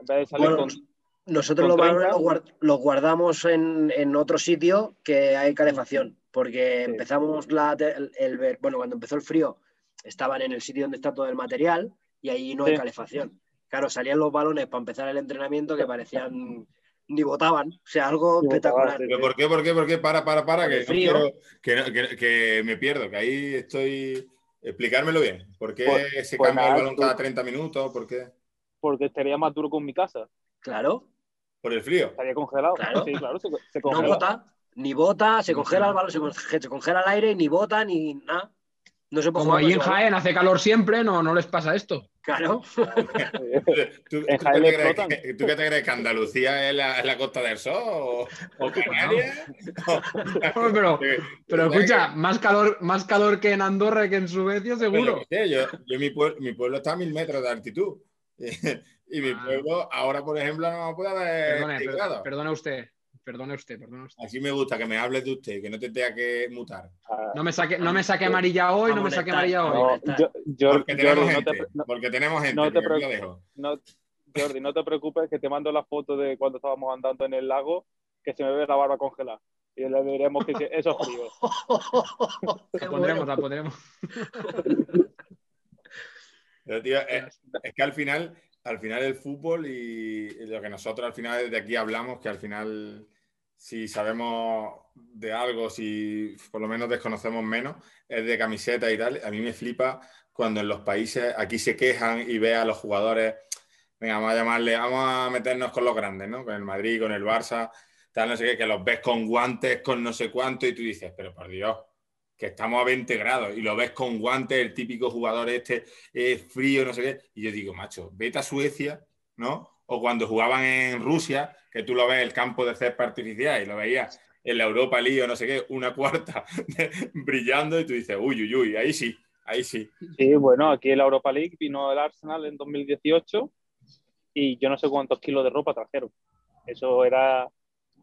En vez de salir Bueno, con nosotros con los balones 30. los, guard- los guardamos en, en otro sitio que hay calefacción, porque Sí. empezamos la, el, el ver- bueno, cuando empezó el frío estaban en el sitio donde está todo el material y ahí no hay calefacción. Claro, salían los balones para empezar el entrenamiento que parecían ni votaban. O sea, algo espectacular. sí. ¿Pero por qué, por qué, por qué? Para, para, para, que, no quiero- que, no- que- que me pierdo, que ahí estoy... Explicármelo bien. ¿Por qué Pues- se pues cambia nada, el balón tú- cada 30 minutos? ¿Por qué? Porque estaría más duro con mi casa. Claro, ¿Por el frío? Estaría congelado. Claro. Sí, claro, se, se no congela. vota, ni vota, se congela el balón, se conge- se congela el aire, ni vota, ni nada. No se puede Como ahí en. Jaén hace calor siempre, no, no les pasa esto. Claro. ¿Tú, En tú Jaén qué te crees que, ¿Tú qué te crees? ¿Que Andalucía es la, es la Costa del Sol? ¿O, o Canarias? Pero, pero escucha, más calor, más calor que en Andorra que en Suecia, seguro. yo, yo mi, pueblo, mi pueblo está a mil metros de altitud. Y, mi Ah. pueblo ahora, por ejemplo, no puede haber Perdone, 10 per- grados. perdone usted, perdone usted, perdone usted. Así me gusta que me hables de usted, que no te tenga que mutar. Ah, No me saque, no me saque amarilla hoy, no me saque amarilla hoy. no, yo- yo- Porque tenemos Jordi, no te, gente. no- Porque tenemos gente. no te preocupes. dejo. no- Jordi, no te preocupes que te mando la foto de cuando estábamos andando en el lago, que se me ve la barba congelada. Y le diremos que eso es frío. La pondremos, la pondremos. Tío, es, es que al final, al final el fútbol y lo que nosotros al final desde aquí hablamos, que al final si sabemos de algo, si por lo menos desconocemos menos, es de camiseta y tal. A mí me flipa cuando en los países aquí se quejan y ve a los jugadores, venga, vamos a llamarle, vamos a meternos con los grandes, ¿no? Con el Madrid, con el Barça, tal, no sé qué, que los ves con guantes, con no sé cuánto, y tú dices, pero por Dios, que estamos a 20 grados y lo ves con guantes, el típico jugador este es frío, no sé qué. Y yo digo, macho, vete a Suecia, ¿no? O cuando jugaban en Rusia, que tú lo ves el campo de césped artificial y lo veías en la Europa League o no sé qué, una cuarta brillando y tú dices, uy, uy, uy, ahí sí, ahí sí. Sí, bueno, aquí en la Europa League vino el Arsenal en 2018 y yo no sé cuántos kilos de ropa trajeron. Eso era,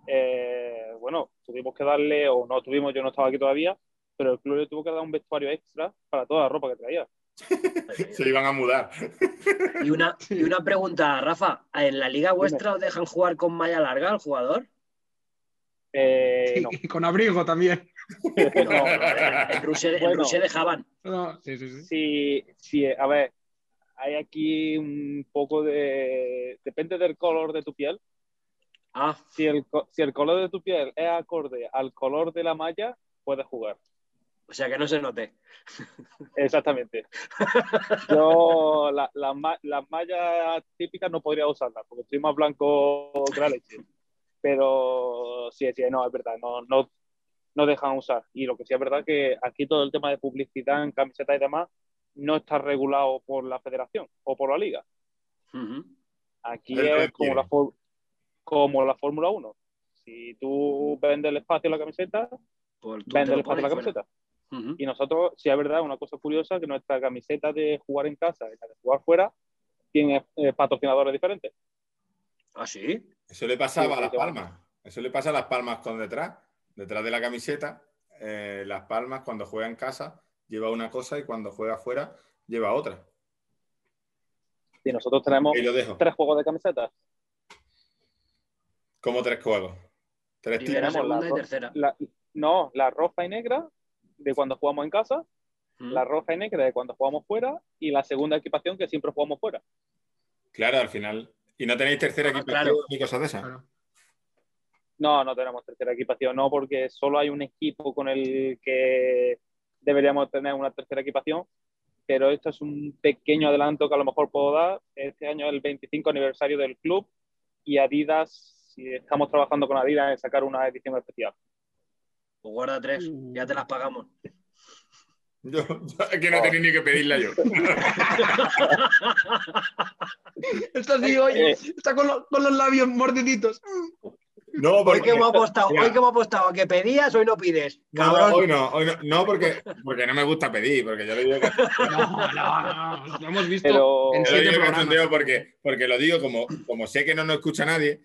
eh, bueno, tuvimos que darle, o no tuvimos, yo no estaba aquí todavía, pero el club le tuvo que dar un vestuario extra para toda la ropa que traía. Se iban a mudar. Y una, y una pregunta, Rafa. ¿En la liga vuestra os dejan jugar con malla larga al jugador? Eh, no. Y con abrigo también. No, en, Rusia, en Bueno. Rusia dejaban. No, sí, sí, sí. Sí, sí, a ver, hay aquí un poco de... Depende del color de tu piel. Ah, Si el, si el color de tu piel es acorde al color de la malla, puedes jugar. O sea que no se note. Exactamente. Yo la- las mallas típicas no podría usarlas porque estoy más blanco que la leche. Pero sí, sí, no, es verdad, no, no, no dejan usar. Y lo que sí es verdad que aquí todo el tema de publicidad en camisetas y demás no está regulado por la federación o por la liga. Aquí es como la, como la Fórmula 1. Si tú vendes el espacio a la camiseta, Pues vendes el espacio a la fuera. camiseta. Y nosotros, sí es verdad, una cosa curiosa, que nuestra camiseta de jugar en casa y la de jugar fuera tiene eh, patrocinadores diferentes. ¿Ah, sí? Eso le pasaba Sí, a las palmas. Eso le pasa a las palmas con detrás. Detrás de la camiseta, eh, las palmas cuando juega en casa lleva una cosa y cuando juega afuera lleva otra. Y nosotros tenemos Y lo dejo. tres juegos de camisetas. Como tres juegos. Tres tipos. tenemos la segunda y ro- tercera. La- no, la roja y negra de cuando jugamos en casa, Ujú. la roja y negra de cuando jugamos fuera y la segunda equipación que siempre jugamos fuera. Claro, al final. Y no tenéis tercera Ah, equipación claro. ni cosas de esas. Claro. No, no tenemos tercera equipación, no, porque solo hay un equipo con el que deberíamos tener una tercera equipación, pero esto es un pequeño adelanto que a lo mejor puedo dar. Este año es el 25 aniversario del club y Adidas, si estamos trabajando con Adidas en sacar una edición especial. Pues guarda tres, ya te las pagamos. Yo, yo es que no tenía ni que pedirla yo. Está así hoy, Eh. está con, los- con los labios mordiditos. No, Hoy porque, que hemos apostado, Mira. hoy que hemos apostado a que pedías, hoy no pides. no, hoy no, hoy no, no porque, porque no me gusta pedir, porque yo le digo que No, no, no, lo hemos visto Pero- en Yo lo siete digo programas. cachondeo porque, porque lo digo como, como sé que no nos escucha nadie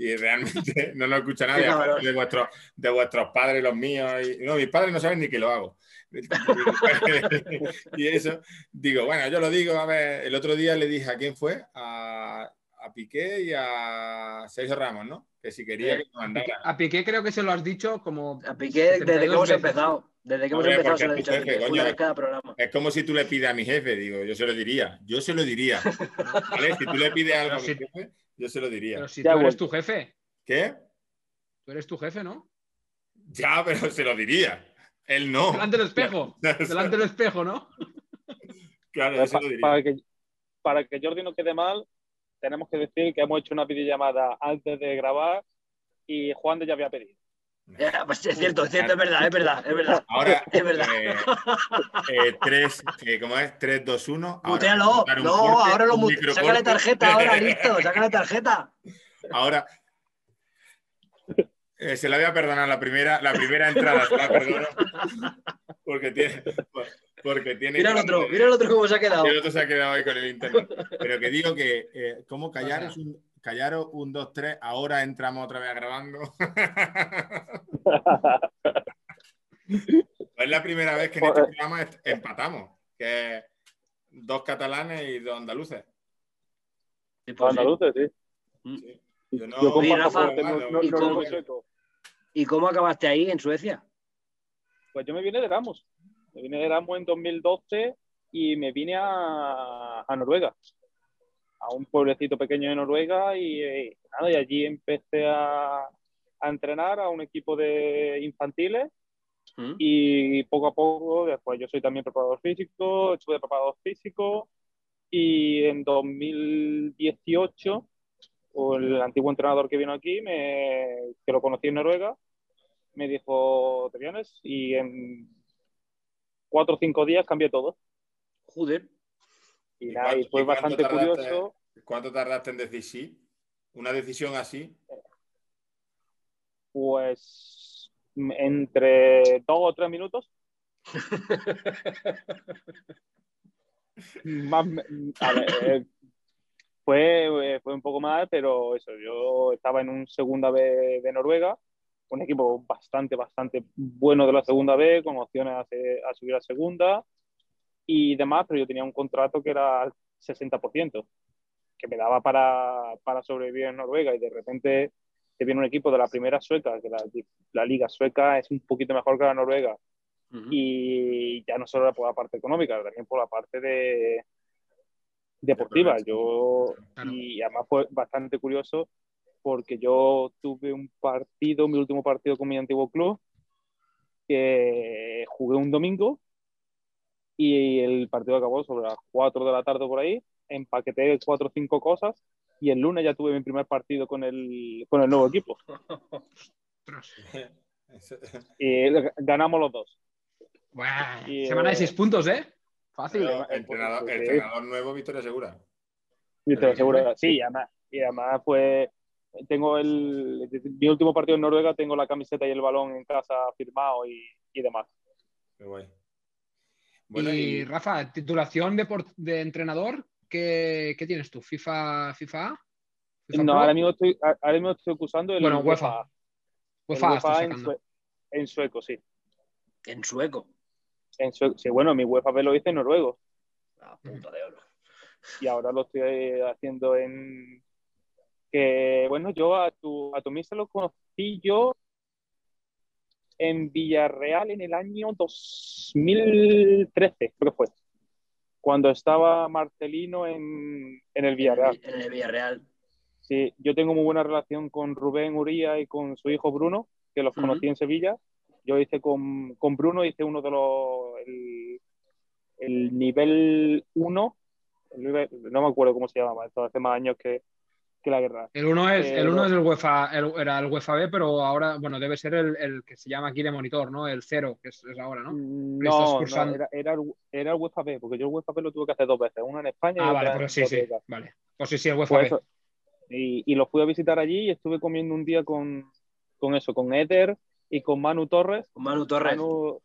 y realmente no nos escucha nadie, aparte de vuestros, de vuestros padres, los míos. Y, no, mis padres no saben ni que lo hago. y eso, digo, bueno, yo lo digo, a ver, el otro día le dije a quién fue, a, a Piqué y a Sergio Ramos, ¿no? Que si quería que nos mandara. A Piqué creo que se lo has dicho como A Piqué, desde que 72 hemos veces. empezado. Desde que hemos Hombre, empezado se lo he dicho jefe, coño, es- cada programa. Es como si tú le pides a mi jefe, digo, yo se lo diría, yo se lo diría. ¿Vale? Si tú le pides algo a mi jefe, yo se lo diría. Pero si Ya tú eres tu jefe. ¿Qué? Tú eres tu jefe, ¿no? Ya, pero se lo diría. Él no. Delante del espejo. Delante del espejo, ¿no? Claro, eso Pa- lo diría. para, que, para que Jordi no quede mal, tenemos que decir que hemos hecho una videollamada antes de grabar y Juan de ya había pedido. Pues es cierto, es cierto, es verdad, es verdad, es verdad. Ahora, Es verdad. eh, eh, tres, eh, ¿cómo es? 3, 2, 1. Ahora, Mutealo. No, corte, ahora lo un mute. microcorte. Sácale tarjeta, ahora listo, sácale tarjeta. Ahora. eh, se la voy a perdonar la primera, la primera entrada, se la perdono. Porque tiene. Porque tiene Mira el otro, mira el otro cómo se ha quedado. Y el otro se ha quedado ahí con el internet. Pero que digo que, eh, ¿cómo callar es un. Callaros un, dos, tres, ahora entramos otra vez grabando. es la primera vez que en este programa empatamos, que dos catalanes y dos andaluces. Sí, pues andaluces, sí. Sí. Yo no- Yo Oye, Rafa, no- no- ¿y no- cómo-. ¿Y cómo acabaste ahí en Suecia? Pues yo me vine de Erasmus. Me vine de Erasmus en 2012 y me vine a, a Noruega, a un pueblecito pequeño de Noruega y, eh, nada, y allí empecé a, a entrenar a un equipo de infantiles ¿Mm? y poco a poco, después yo soy también preparador físico, estuve preparador físico y en 2018 o el antiguo entrenador que vino aquí, me, que lo conocí en Noruega, me dijo, ¿te vienes? Y en cuatro o cinco días cambié todo. Joder. Y, ¿Y nada, y cuánto- fue y bastante tardaste? curioso. ¿Cuánto tardaste en decir sí? Una decisión así. Pues entre dos o tres minutos. Más, me- a ver, eh, fue, eh, fue un poco más, pero eso, yo estaba en un segunda B de Noruega, un equipo bastante, bastante bueno de la segunda B, con opciones a, a subir a segunda y demás, pero yo tenía un contrato que era al 60%, que me daba para, para sobrevivir en Noruega y de repente te viene un equipo de la primera sueca, que la, la liga sueca es un poquito mejor que la noruega, Ujú. y ya no solo por la parte económica, también por la parte de deportiva. Yo Claro. y además fue bastante curioso porque yo tuve un partido, mi último partido con mi antiguo club, que jugué un domingo y el partido acabó sobre las 4 de la tarde por ahí, empaqueté cuatro o cinco cosas y el lunes ya tuve mi primer partido con el, con el nuevo equipo. Y ganamos los dos. Buah, Y, Semana de eh, seis puntos, ¿eh? Fácil. Pero entrenador, Sí. entrenador nuevo, Victoria Segura. Pero aseguro, sí, y además, y además fue, tengo el, mi último partido en Noruega, tengo la camiseta y el balón en casa firmado y, y demás. Qué guay. Bueno, y, y Rafa, titulación de, por- de entrenador, ¿qué, qué tienes tú? ¿FIFA, FIFA A? ¿FIFA No, Pro? ahora mismo estoy, ahora mismo estoy usando el Bueno, UEFA, UEFA. en, sacando. sue- en sueco, sí. En sueco. En sueco, sí, bueno, mi UEFA B lo hice en noruego La puta de oro. y ahora lo estoy haciendo en que bueno, yo a tu a tu mister lo conocí yo en Villarreal en el año 2013, creo que fue. Cuando estaba Marcelino en, en el Villarreal. En el Villarreal. Sí, yo tengo muy buena relación con Rubén Uría y con su hijo Bruno, que los conocí en Sevilla. Yo hice con, con Bruno, hice uno de los. El, el nivel 1, no me acuerdo cómo se llamaba, esto hace más años que, que la guerra. El uno es, el Pero- uno es el UEFA, el- era el UEFA B, pero ahora, bueno, debe ser el, el que se llama aquí de monitor, ¿no? El cero, que es, es ahora, ¿no? Mm, No, no era, era, el, era el UEFA B, porque yo el UEFA B lo tuve que hacer dos veces, una en España y Ah, otra vale, en pues sí, sí, vale. Pues sí, sí, el UEFA Pues B. eso. Y, y lo fui a visitar allí y estuve comiendo un día con, con eso, con Eder y con Manu Torres. Con Manu Torres. Manu,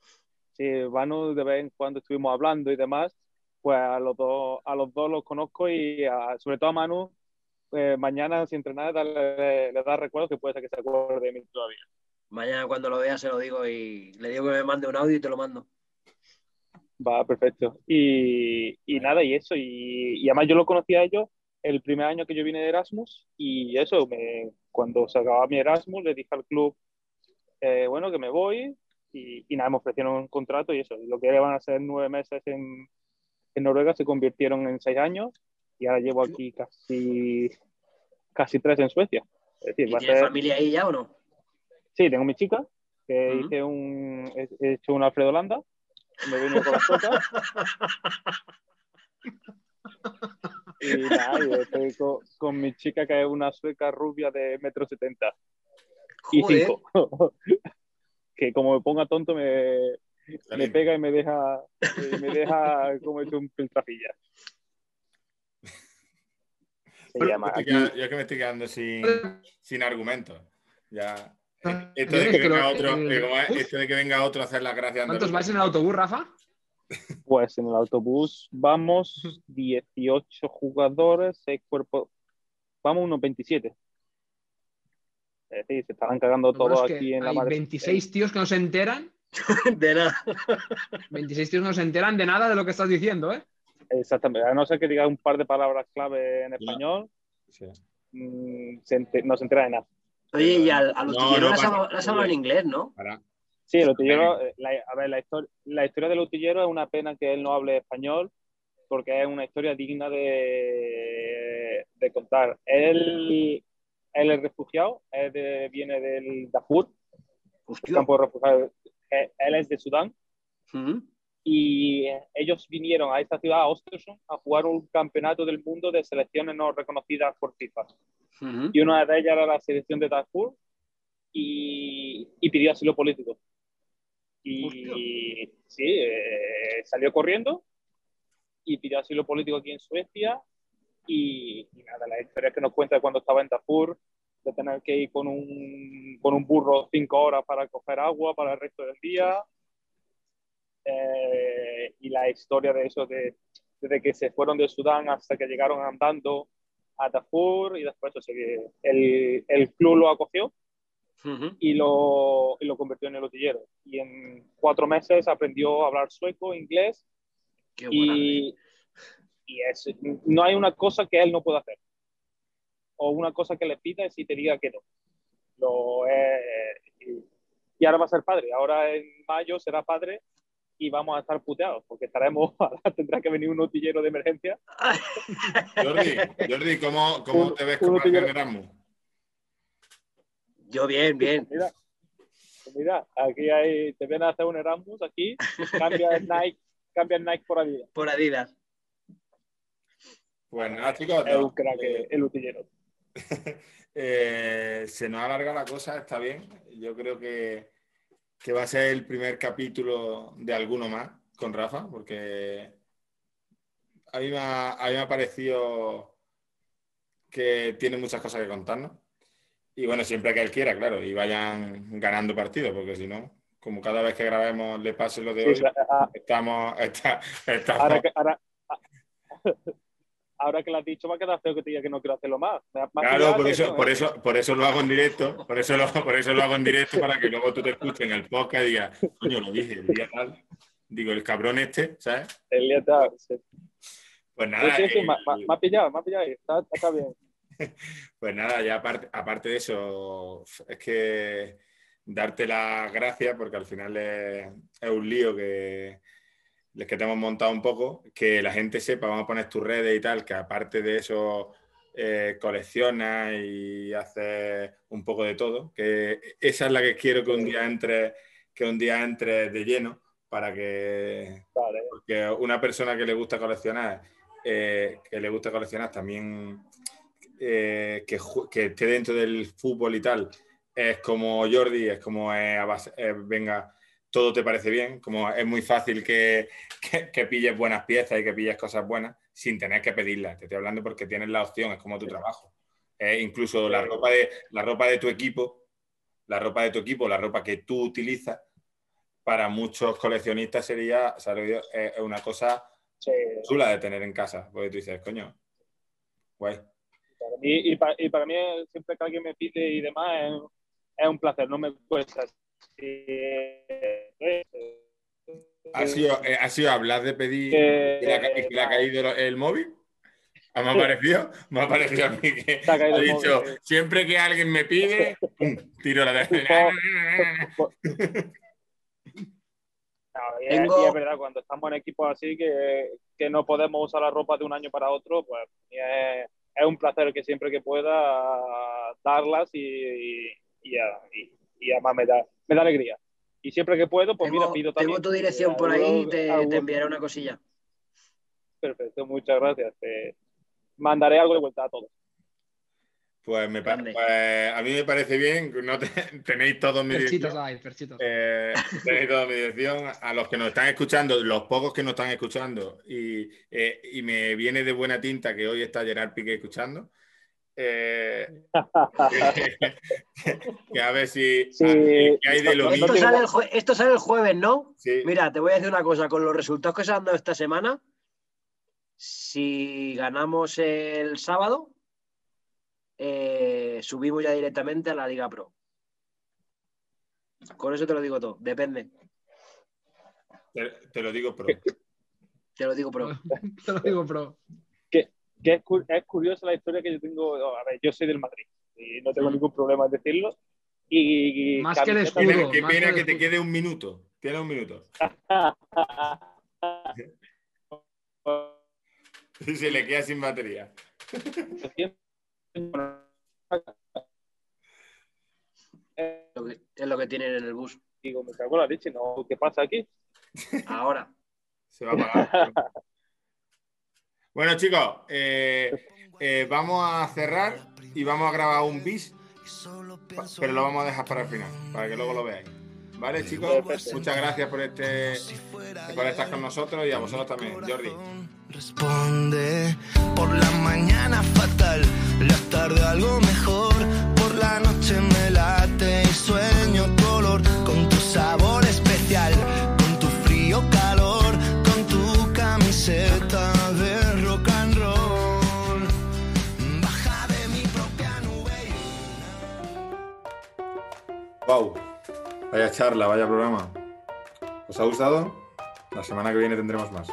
sí, Manu de vez en cuando estuvimos hablando y demás, pues a los dos, a los dos los conozco y a- sobre todo a Manu, eh, mañana sin entrenar darle- le da recuerdos que puede ser que se acuerde de mí todavía. Mañana cuando lo vea se lo digo y le digo que me mande un audio y te lo mando. Va, perfecto. Y, y nada, y eso, y, y además yo lo conocí a ellos el primer año que yo vine de Erasmus y eso, me, cuando se acababa mi Erasmus le dije al club, eh, bueno, que me voy y, y nada, me ofrecieron un contrato y eso, lo que iban a ser nueve meses en, en Noruega se convirtieron en seis años y ahora llevo aquí casi, casi tres en Suecia. Es decir, ¿Y va a tienes ser- familia ahí ya o no? Sí, tengo mi chica, que hice un, he he hecho un Alfredo Landa, me vino con las cosas. Y nada, yo estoy con, con mi chica, que es una sueca rubia de metro setenta y cinco. que como me ponga tonto me, me pega y me deja, y me deja como hecho un piltrafilla. Se llama aquí- yo es que me estoy quedando sin, sin argumentos. Ya. Ah, Esto de que lo- venga otro, el- eh, esto de que venga otro a hacer las gracias. ¿Cuántos vais en el autobús, Rafa? Pues en el autobús vamos 18 jugadores, 6 cuerpos. Vamos unos 27. Es decir, se estarán cagando todos es que aquí en la madre. 26 tíos que no se enteran. de nada. 26 tíos no se enteran de nada de lo que estás diciendo, ¿eh? Exactamente. A no ser que diga un par de palabras clave en español, Sí. mm, se ente- no se entera de nada. Oye, y al, al No, utillero no le has hablado en inglés, ¿no? Para. Sí, el utillero, eh, la, a ver, la, histor- la historia del utillero es una pena que él no hable español, porque es una historia digna de, de contar. Él, él es refugiado, es de- viene del Darfur, campo de refugiados. Eh, Él es de Sudán Ujú. Y ellos vinieron a esta ciudad, a Ostersund, a jugar un campeonato del mundo de selecciones no reconocidas por FIFA. Ujú. Y una de ellas era la selección de Darfur y, y pidió asilo político. Y sí, eh, salió corriendo y pidió asilo político aquí en Suecia. Y, y nada, la historia que nos cuenta de cuando estaba en Darfur, de tener que ir con un, con un burro cinco horas para coger agua para el resto del día. Eh, y la historia de eso, de, desde que se fueron de Sudán hasta que llegaron andando a Darfur y después o sea, que el, el club lo acogió Ujú. y lo, y lo convirtió en el utillero. Y en cuatro meses aprendió a hablar sueco, inglés Qué y, y es, no hay una cosa que él no pueda hacer. O una cosa que le pidas y te diga que no. Lo, eh, y, y ahora va a ser padre. Ahora en mayo será padre y vamos a estar puteados porque estaremos, tendrá que venir un utillero de emergencia. Jordi, Jordi, ¿cómo, cómo Un- te ves como. Erasmus? Yo bien, bien. Mira, mira, aquí hay, te vienen a hacer un Erasmus aquí, cambia el Nike, cambia el Nike por Adidas. Por Adidas. Pues nada, chicos. Es un crack eh, el utillero. eh, se nos alarga la cosa, está bien. Yo creo que, que va a ser el primer capítulo de alguno más con Rafa, porque a mí me ha, a mí me ha parecido que tiene muchas cosas que contarnos. Y bueno, siempre que él quiera, claro, y vayan ganando partidos, porque si no, como cada vez que grabemos le pase lo de hoy, sí, a- estamos, está- estamos- ahora, que, ahora, ahora que lo has dicho, me ha quedado feo que te diga que no quiero hacerlo más. Claro, por eso, no, por ¿eh? eso, por eso lo hago en directo, por eso lo, por eso lo hago en directo para que luego tú te escuches en el podcast y digas, coño, lo dije el día tal. Digo, el cabrón este, ¿sabes? El día está- sí. Pues nada, sí, sí, eh, me, me- me ha pillado, me ha pillado. Está, está bien. pues nada, ya aparte, aparte de eso, es que darte las gracias porque al final es, es un lío que, que te hemos montado un poco, que la gente sepa, vamos a poner tus redes y tal, que aparte de eso eh, coleccionas y haces un poco de todo, que esa es la que quiero que un día entre, que un día entre de lleno para que Vale. porque una persona que le gusta coleccionar, eh, que le gusta coleccionar también eh, que, que esté dentro del fútbol y tal, es como Jordi, es como eh, venga, todo te parece bien, como es muy fácil que, que, que pilles buenas piezas y que pilles cosas buenas sin tener que pedirlas. Te estoy hablando porque tienes la opción, es como tu trabajo. Eh, incluso la ropa, de, la ropa de tu equipo, la ropa de tu equipo, la ropa que tú utilizas, para muchos coleccionistas sería, ¿sabes? Eh, es una cosa Sí. chula de tener en casa, porque tú dices, coño, guay. Y, y, pa- y para mí, siempre que alguien me pide y demás, es, es un placer, no me cuesta. Sí. ¿Ha sido, eh, ha sido hablar de pedir Que- y le ha, que le ha caído el móvil? ¿Ah, ¿Me ha parecido? Me ha parecido a mí que ha caído ha el dicho, móvil, sí. siempre que alguien me pide, pum, tiro la No, y, Tengo- es, y es verdad, cuando estamos en equipos así que, que no podemos usar la ropa de un año para otro, pues es un placer que siempre que pueda darlas y, y, y, además me da, me da alegría. Y siempre que puedo, pues mira, pido también. Tengo tu dirección por ahí y te, te, enviaré una cosilla. Perfecto, muchas gracias. Te mandaré algo de vuelta a todos. Pues, me pues, a mí me parece bien, no tenéis todos mi dirección. Eh, tenéis toda mi dirección. A los que nos están escuchando, los pocos que nos están escuchando, y, eh, y me viene de buena tinta que hoy está Gerard Piqué escuchando. Eh, que, a ver si hay de lo esto, sale el esto sale el jueves, ¿no? Mira, te voy a decir una cosa, con los resultados que se han dado esta semana, si ganamos el sábado, eh, subimos ya directamente a la Liga Pro. Con eso te lo digo todo, depende. Te, lo digo pro. Te lo digo pro. te lo digo pro. Que, es, curiosa la historia que yo tengo. A ver, yo soy del Madrid y no tengo ningún problema en decirlo. Y, más que el escudo. Qué pena que, te quede un minuto. Tiene un minuto. Se le queda sin batería. Es lo que tienen en el bus. Digo, me cago en la leche, ¿no? ¿Qué pasa aquí? Ahora. Se va a pagar. bueno, chicos, eh, eh, vamos a cerrar y vamos a grabar un bis, pero lo vamos a dejar para el final, para que luego lo veáis. Vale, chicos, muchas gracias por este por estar con nosotros y a vosotros también, Jordi. Responde por la mañana fatal, la tarde algo mejor, por la noche me late y sueño color con tu sabor especial, con tu frío calor, con tu camiseta Wow, vaya charla, vaya programa. ¿Os ha gustado? La semana que viene tendremos más.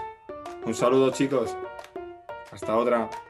Un saludo chicos. Hasta otra.